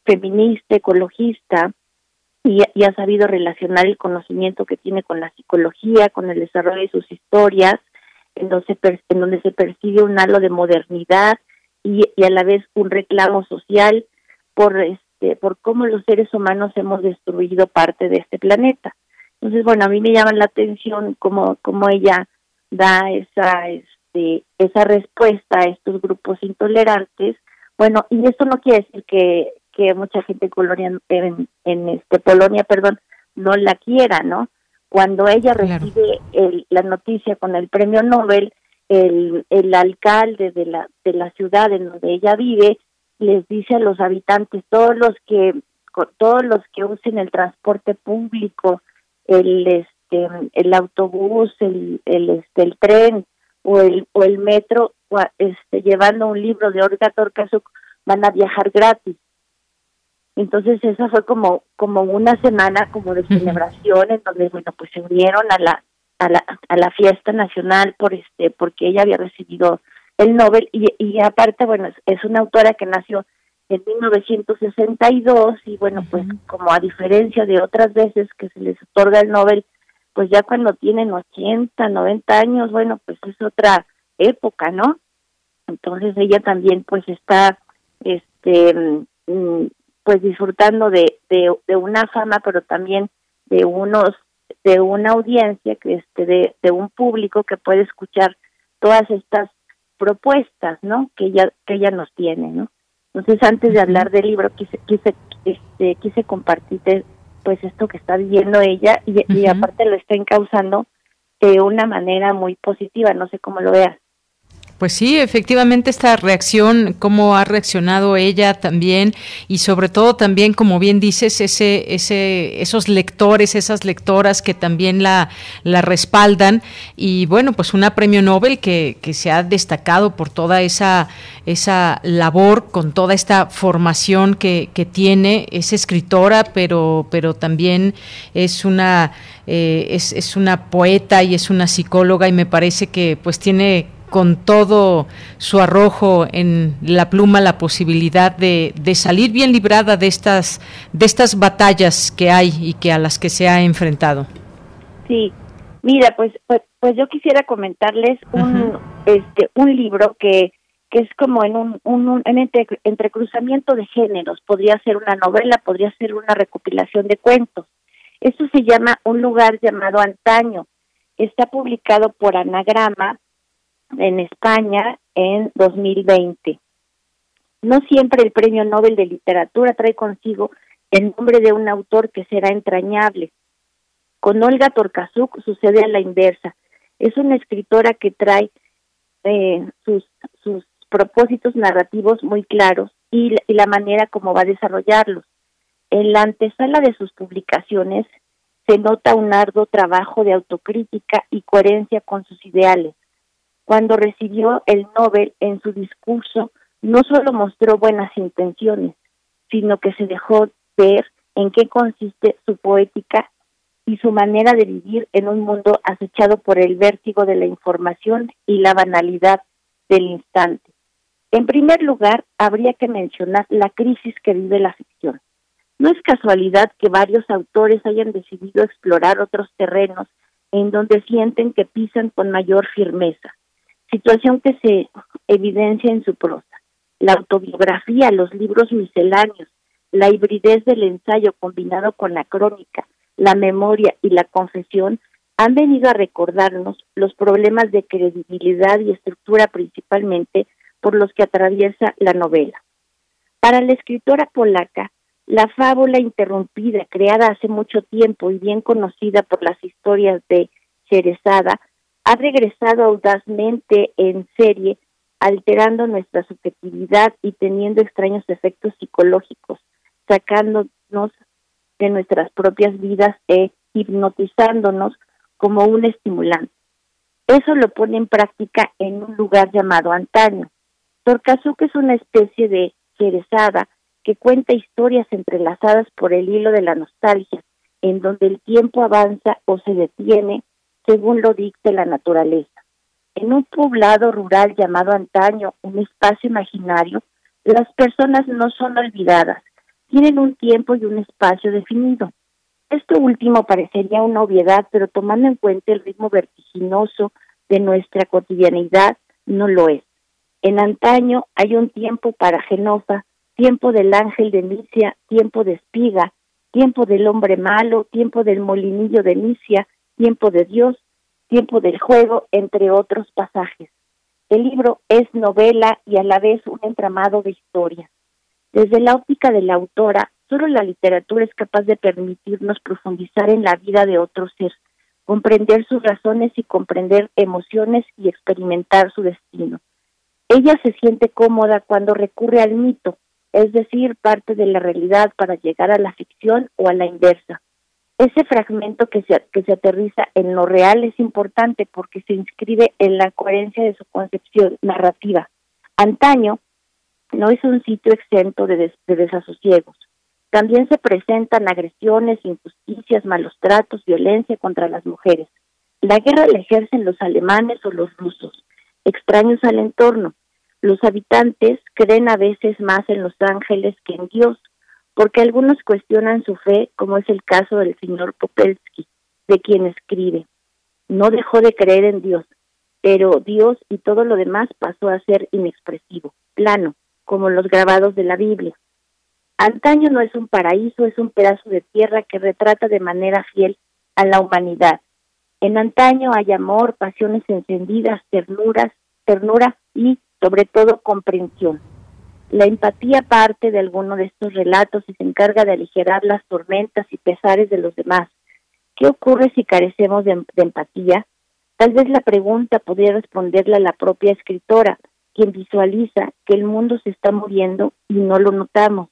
feminista, ecologista, y, ha sabido relacionar el conocimiento que tiene con la psicología, con el desarrollo de sus historias, en donde, en donde se percibe un halo de modernidad y, a la vez un reclamo social por este por cómo los seres humanos hemos destruido parte de este planeta. Entonces, bueno, a mí me llama la atención cómo, cómo ella da esa, esa respuesta a estos grupos intolerantes. Bueno, y esto no quiere decir que, que mucha gente en Colonia, en, en este Polonia, perdón, no la quiera, ¿no? Cuando ella recibe el, la noticia con el premio Nobel, el, el alcalde de la, de la ciudad en donde ella vive les dice a los habitantes, todos los que todos los que usen el transporte público, el este el autobús, el el este el tren, o el, o el metro este, llevando un libro de Olga Torcasuk van a viajar gratis. Entonces esa fue como como una semana como de celebración en donde bueno pues se unieron a la a la a la fiesta nacional por este porque ella había recibido el Nobel y, y aparte bueno es, una autora que nació en 1962 y bueno pues como a diferencia de otras veces que se les otorga el Nobel pues ya cuando tienen 80, 90 años, bueno, pues es otra época, ¿no? Entonces ella también pues está este mm, pues disfrutando de, de, una fama, pero también de unos de una audiencia que este de, de un público que puede escuchar todas estas propuestas, ¿no? Que ella que ella nos tiene, ¿no? Entonces antes de hablar del libro quise quise este quise compartirte pues esto que está viviendo ella y, aparte lo está encauzando de una manera muy positiva, no sé cómo lo veas. Pues sí, efectivamente esta reacción, cómo ha reaccionado ella también y sobre todo también, como bien dices, ese, ese, esos lectores, esas lectoras que también la, la respaldan. Y bueno, pues una premio Nobel que, que se ha destacado por toda esa, esa labor, con toda esta formación que, que tiene, es escritora, pero, pero también es una, eh, es, es una poeta y es una psicóloga y me parece que pues tiene con todo su arrojo en la pluma la posibilidad de, de, salir bien librada de estas de estas batallas que hay y que a las que se ha enfrentado. Sí, mira, pues pues, pues yo quisiera comentarles un este un libro que que es como en un, un, entre, entrecruzamiento de géneros, podría ser una novela, podría ser una recopilación de cuentos. Eso se llama Un lugar llamado Antaño. Está publicado por Anagrama en España en 2020. No siempre el Premio Nobel de Literatura trae consigo el nombre de un autor que será entrañable. Con Olga Torkazuk sucede a la inversa. Es una escritora que trae eh, sus, sus propósitos narrativos muy claros y, la manera como va a desarrollarlos. En la antesala de sus publicaciones se nota un arduo trabajo de autocrítica y coherencia con sus ideales. Cuando recibió el Nobel en su discurso, no solo mostró buenas intenciones, sino que se dejó ver en qué consiste su poética y su manera de vivir en un mundo acechado por el vértigo de la información y la banalidad del instante. En primer lugar, habría que mencionar la crisis que vive la ficción. No es casualidad que varios autores hayan decidido explorar otros terrenos en donde sienten que pisan con mayor firmeza, situación que se evidencia en su prosa. La autobiografía, los libros misceláneos, la hibridez del ensayo combinado con la crónica, la memoria y la confesión han venido a recordarnos los problemas de credibilidad y estructura principalmente por los que atraviesa la novela. Para la escritora polaca, la fábula interrumpida, creada hace mucho tiempo y bien conocida por las historias de Cerezada, ha regresado audazmente en serie, alterando nuestra subjetividad y teniendo extraños efectos psicológicos, sacándonos de nuestras propias vidas e hipnotizándonos como un estimulante. Eso lo pone en práctica en un lugar llamado antaño. Torcazuque es una especie de cerezada que cuenta historias entrelazadas por el hilo de la nostalgia, en donde el tiempo avanza o se detiene según lo dicte la naturaleza. En un poblado rural llamado antaño, un espacio imaginario, las personas no son olvidadas, tienen un tiempo y un espacio definido. Esto último parecería una obviedad, pero tomando en cuenta el ritmo vertiginoso de nuestra cotidianidad, no lo es. En antaño hay un tiempo para Genofa, tiempo del ángel de Nicia, tiempo de espiga, tiempo del hombre malo, tiempo del molinillo de Nicia, tiempo de Dios, tiempo del juego, entre otros pasajes. El libro es novela y a la vez un entramado de historia. Desde la óptica de la autora, solo la literatura es capaz de permitirnos profundizar en la vida de otro ser, comprender sus razones y comprender emociones y experimentar su destino. Ella se siente cómoda cuando recurre al mito, es decir, parte de la realidad para llegar a la ficción o a la inversa. Ese fragmento que se, que se aterriza en lo real es importante porque se inscribe en la coherencia de su concepción narrativa. Antaño, no es un sitio exento de, desasosiegos. También se presentan agresiones, injusticias, malos tratos, violencia contra las mujeres. La guerra la ejercen los alemanes o los rusos, extraños al entorno. Los habitantes creen a veces más en los ángeles que en Dios, porque algunos cuestionan su fe, como es el caso del señor Popelsky, de quien escribe. No dejó de creer en Dios, pero Dios y todo lo demás pasó a ser inexpresivo, plano, como los grabados de la Biblia. Antaño no es un paraíso, es un pedazo de tierra que retrata de manera fiel a la humanidad. En antaño hay amor, pasiones encendidas, ternuras, ternura y, sobre todo, comprensión. La empatía parte de alguno de estos relatos y se encarga de aligerar las tormentas y pesares de los demás. ¿Qué ocurre si carecemos de, de empatía? Tal vez la pregunta podría responderla la propia escritora, quien visualiza que el mundo se está muriendo y no lo notamos.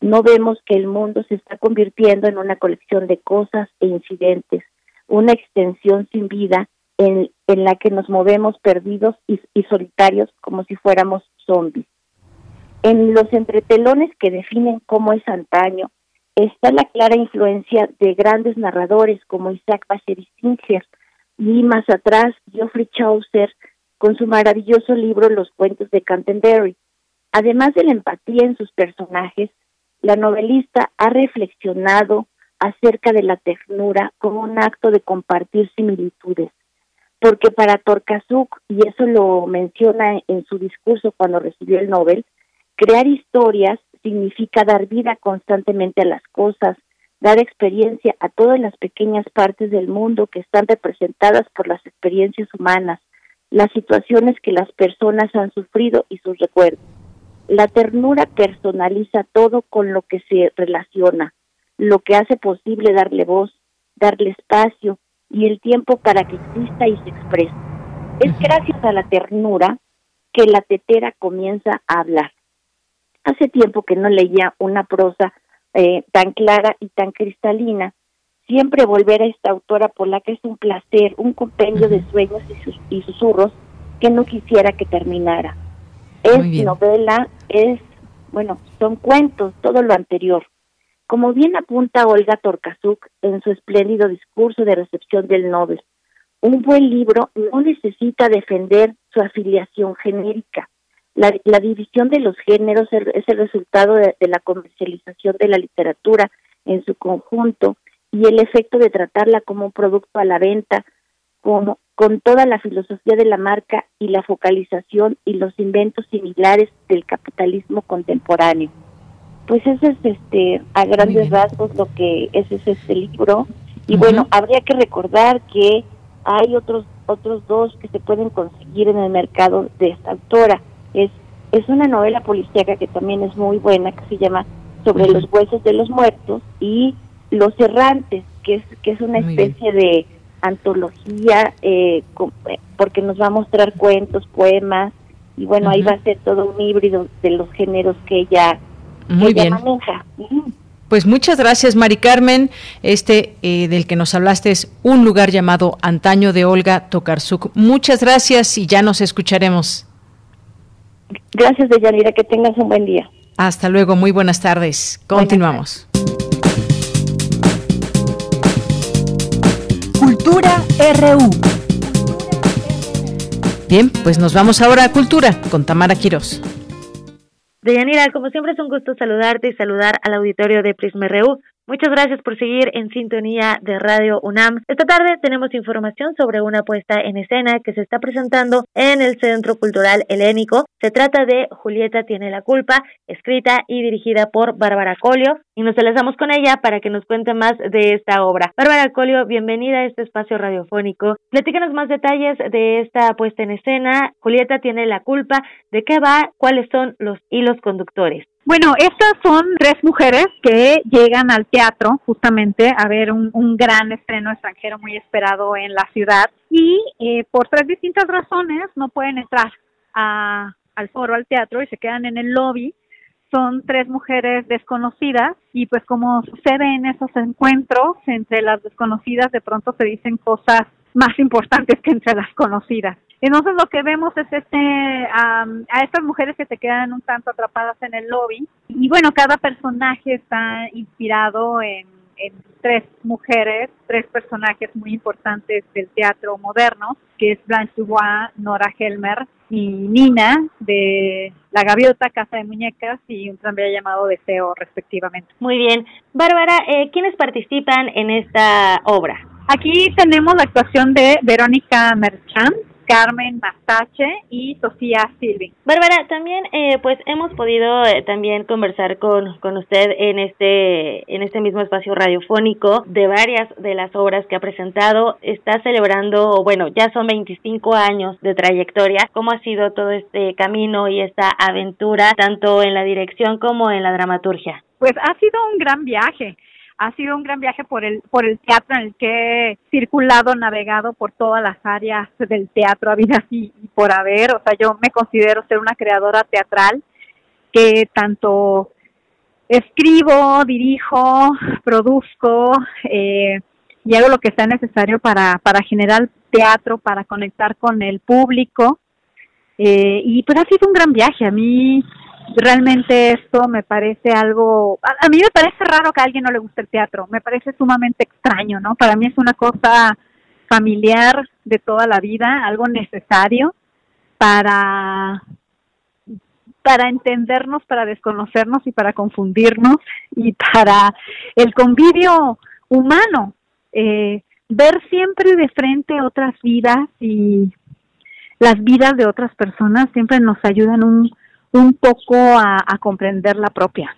No vemos que el mundo se está convirtiendo en una colección de cosas e incidentes, una extensión sin vida en, en la que nos movemos perdidos y, y solitarios como si fuéramos zombies. En los entretelones que definen cómo es antaño, está la clara influencia de grandes narradores como Isaac Bashevis Singer y más atrás Geoffrey Chaucer, con su maravilloso libro Los cuentos de Canterbury. Además de la empatía en sus personajes, la novelista ha reflexionado acerca de la ternura como un acto de compartir similitudes, porque para Torkazuk, y eso lo menciona en su discurso cuando recibió el Nobel, crear historias significa dar vida constantemente a las cosas, dar experiencia a todas las pequeñas partes del mundo que están representadas por las experiencias humanas, las situaciones que las personas han sufrido y sus recuerdos. La ternura personaliza todo con lo que se relaciona, lo que hace posible darle voz, darle espacio y el tiempo para que exista y se exprese. Es gracias a la ternura que la tetera comienza a hablar. Hace tiempo que no leía una prosa eh, tan clara y tan cristalina. Siempre volver a esta autora por la que es un placer, un compendio de sueños y, sus, y susurros que no quisiera que terminara. Es novela, es, bueno, son cuentos, todo lo anterior. Como bien apunta Olga Torkazuk en su espléndido discurso de recepción del Nobel, un buen libro no necesita defender su afiliación genérica. La, división de los géneros es el resultado de, la comercialización de la literatura en su conjunto y el efecto de tratarla como un producto a la venta, como, con toda la filosofía de la marca y la focalización y los inventos similares del capitalismo contemporáneo. Pues eso es este a grandes rasgos lo que es, este libro y bueno, habría que recordar que hay otros otros dos que se pueden conseguir en el mercado de esta autora. Es es una novela policíaca que también es muy buena que se llama Sobre los huesos de los muertos y Los errantes, que es que es una especie de antología eh, eh, porque nos va a mostrar cuentos, poemas y bueno, ahí va a ser todo un híbrido de los géneros que ella, muy bien. maneja. Pues muchas gracias, Mari Carmen. Este eh, del que nos hablaste es un lugar llamado Antaño de Olga Tokarsuk. Muchas gracias y ya nos escucharemos. Gracias, Deyanira. Que tengas un buen día. Hasta luego. Muy buenas tardes. Continuamos. Cultura RU. Bien, pues nos vamos ahora a Cultura con Tamara Quirós. Deyanira, como siempre es un gusto saludarte y saludar al auditorio de Prisma RU. Muchas gracias por seguir en sintonía de Radio UNAM. Esta tarde tenemos información sobre una puesta en escena que se está presentando en el Centro Cultural Helénico. Se trata de Julieta tiene la culpa, escrita y dirigida por Bárbara Colio. Y nos enlazamos con ella para que nos cuente más de esta obra. Bárbara Colio, bienvenida a este espacio radiofónico. Platícanos más detalles de esta puesta en escena. Julieta tiene la culpa. ¿De qué va? ¿Cuáles son los hilos conductores? Bueno, estas son tres mujeres que llegan al teatro justamente a ver un, gran estreno extranjero muy esperado en la ciudad y eh, por tres distintas razones no pueden entrar al foro, al teatro y se quedan en el lobby. Son tres mujeres desconocidas y pues como sucede en esos encuentros entre las desconocidas de pronto se dicen cosas más importantes que entre las conocidas. Entonces lo que vemos es este a estas mujeres que se quedan un tanto atrapadas en el lobby y bueno, cada personaje está inspirado en, tres mujeres, tres personajes muy importantes del teatro moderno, que es Blanche Dubois, Nora Helmer y Nina de La Gaviota, Casa de Muñecas y un tranvía llamado Deseo, respectivamente. Muy bien. Bárbara, eh, ¿quiénes participan en esta obra? Aquí tenemos la actuación de Verónica Merchant, Carmen Mastache y Sofía Silvi. Bárbara, también eh, pues hemos podido eh, también conversar con, con usted en este en este mismo espacio radiofónico de varias de las obras que ha presentado. Está celebrando, bueno, ya son 25 años de trayectoria. ¿Cómo ha sido todo este camino y esta aventura tanto en la dirección como en la dramaturgia? Pues ha sido un gran viaje ha sido un gran viaje por el, por el teatro en el que he circulado, navegado por todas las áreas del teatro, habido así y por haber. O sea, yo me considero ser una creadora teatral que tanto escribo, dirijo, produzco eh, y hago lo que sea necesario para, para generar teatro, para conectar con el público. Eh, y pues ha sido un gran viaje. A mí realmente esto me parece algo, a, mí me parece raro que a alguien no le guste el teatro, me parece sumamente extraño, ¿no? Para mí es una cosa familiar de toda la vida, algo necesario para para entendernos, para desconocernos y para confundirnos y para el convivio humano, eh, ver siempre de frente otras vidas y las vidas de otras personas siempre nos ayudan un un poco a, comprender la propia.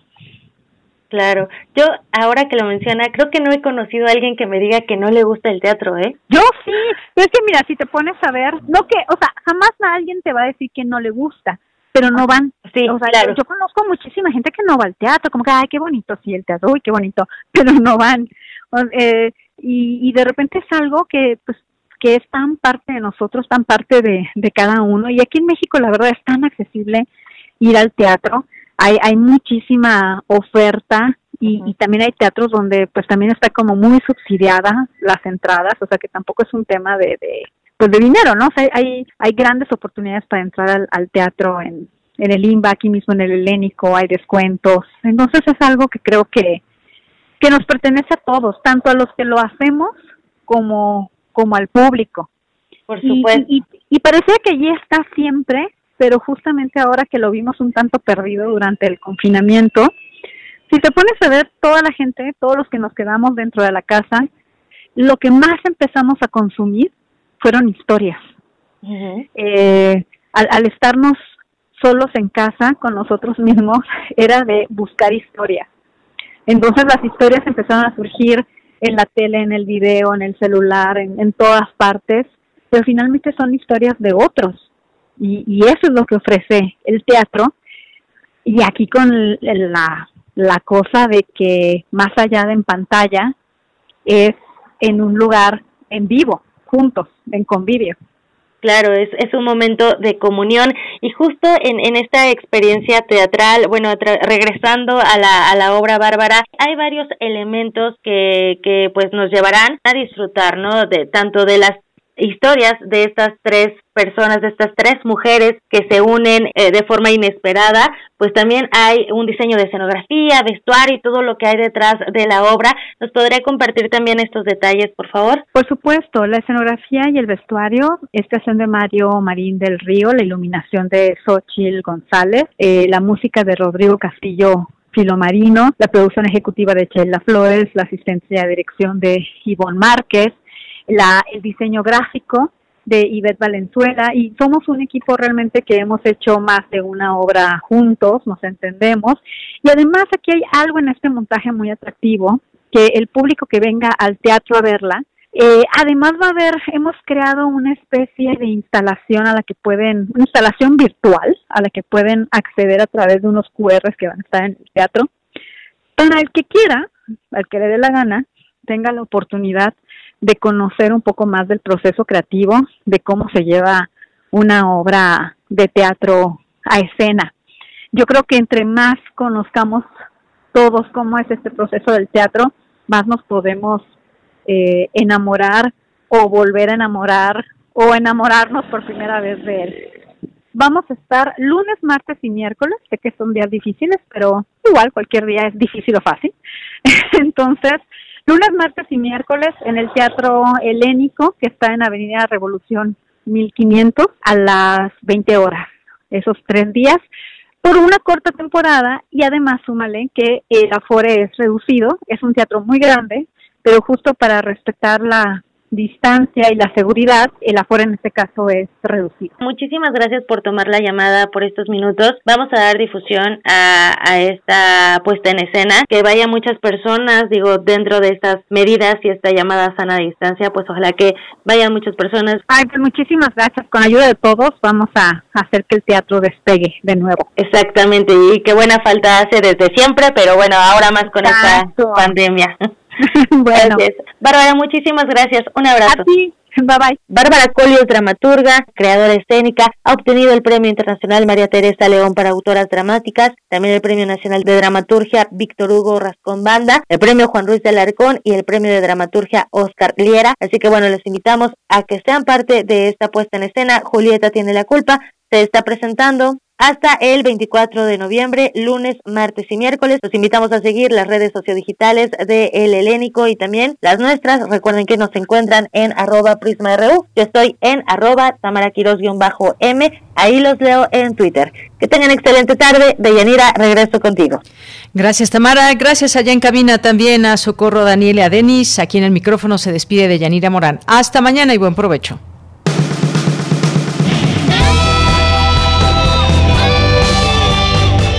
Claro, yo ahora que lo menciona, creo que no he conocido a alguien que me diga que no le gusta el teatro, ¿eh? Yo sí, es que mira, si te pones a ver, no que, o sea, jamás alguien te va a decir que no le gusta, pero no van. Sí, o sea, claro. yo, conozco muchísima gente que no va al teatro, como que, ay, qué bonito, sí, el teatro, uy, qué bonito, pero no van. Eh, y, y de repente es algo que, pues, que es tan parte de nosotros, tan parte de, de cada uno. Y aquí en México, la verdad, es tan accesible ir al teatro. hay, hay muchísima oferta y, y, también hay teatros donde pues también está como muy subsidiada las entradas, o sea que tampoco es un tema de, de pues de dinero, ¿no? O sea, hay, hay grandes oportunidades para entrar al, al teatro en, en el IMBA, aquí mismo en el Helénico, hay descuentos. Entonces es algo que creo que, que nos pertenece a todos, tanto a los que lo hacemos como, como al público. Por supuesto. Y, y, y parecía que ya está siempre, pero justamente ahora que lo vimos un tanto perdido durante el confinamiento, si te pones a ver toda la gente, todos los que nos quedamos dentro de la casa, lo que más empezamos a consumir fueron historias. eh, al, al, estarnos solos en casa con nosotros mismos, era de buscar historias. Entonces las historias empezaron a surgir en la tele, en el video, en el celular, en, en todas partes, pero finalmente son historias de otros. Y, y eso es lo que ofrece el teatro. Y aquí con la, la cosa de que más allá de en pantalla, es en un lugar en vivo, juntos, en convivio. Claro, es, es un momento de comunión y justo en, en esta experiencia teatral, bueno, regresando a la, a la obra bárbara, hay varios elementos que, que pues nos llevarán a disfrutar, ¿no? De tanto de las historias de estas tres personas, de estas tres mujeres que se unen eh, de forma inesperada, pues también hay un diseño de escenografía, vestuario y todo lo que hay detrás de la obra. ¿Nos podría compartir también estos detalles, por favor? Por supuesto, la escenografía y el vestuario es creación de Mario Marín del Río, la iluminación de Xochil González, eh, la música de Rodrigo Castillo Filomarino, la producción ejecutiva de Chela Flores, la asistencia de dirección de Ivonne Márquez, la, el diseño gráfico de Ivette Valenzuela y somos un equipo realmente que hemos hecho más de una obra juntos, nos entendemos. Y además aquí hay algo en este montaje muy atractivo que el público que venga al teatro a verla eh, además va a haber, hemos creado una especie de instalación a la que pueden, una instalación virtual a la que pueden acceder a través de unos QRs que van a estar en el teatro, para el que quiera, al que le dé la gana, tenga la oportunidad de conocer un poco más del proceso creativo, de cómo se lleva una obra de teatro a escena. Yo creo que entre más conozcamos todos cómo es este proceso del teatro, más nos podemos eh, enamorar o volver a enamorar o enamorarnos por primera vez de él. Vamos a estar lunes, martes y miércoles, sé que son días difíciles, pero igual cualquier día es difícil o fácil. Entonces, lunes, martes y miércoles en el Teatro Helénico, que está en Avenida Revolución 1500 a las 20 horas. Esos tres días por una corta temporada y además súmale que el afore es reducido, es un teatro muy grande, pero justo para respetar la distancia y la seguridad, el aforo en este caso es reducido. Muchísimas gracias por tomar la llamada por estos minutos. Vamos a dar difusión a, a esta puesta en escena, que vaya muchas personas, digo, dentro de estas medidas y esta llamada sana distancia, pues ojalá que vayan muchas personas. Ay, pues muchísimas gracias. Con ayuda de todos vamos a hacer que el teatro despegue de nuevo. Exactamente, y qué buena falta hace desde siempre, pero bueno, ahora más con Exacto. esta pandemia. bueno. Gracias. Bárbara, muchísimas gracias. Un abrazo. A ti. Bye bye. Bárbara Colio, dramaturga, creadora escénica, ha obtenido el Premio Internacional María Teresa León para Autoras Dramáticas, también el Premio Nacional de Dramaturgia Víctor Hugo Rascón Banda, el Premio Juan Ruiz del Arcón y el Premio de Dramaturgia Oscar Liera. Así que bueno, les invitamos a que sean parte de esta puesta en escena. Julieta tiene la culpa. Se está presentando hasta el 24 de noviembre, lunes, martes y miércoles. Los invitamos a seguir las redes sociodigitales de El Helénico y también las nuestras. Recuerden que nos encuentran en arroba prisma.ru. Yo estoy en arroba tamaraquiros-m. Ahí los leo en Twitter. Que tengan excelente tarde. Deyanira, regreso contigo. Gracias, Tamara. Gracias allá en cabina también a Socorro Daniela a Denis. Aquí en el micrófono se despide de Yanira Morán. Hasta mañana y buen provecho.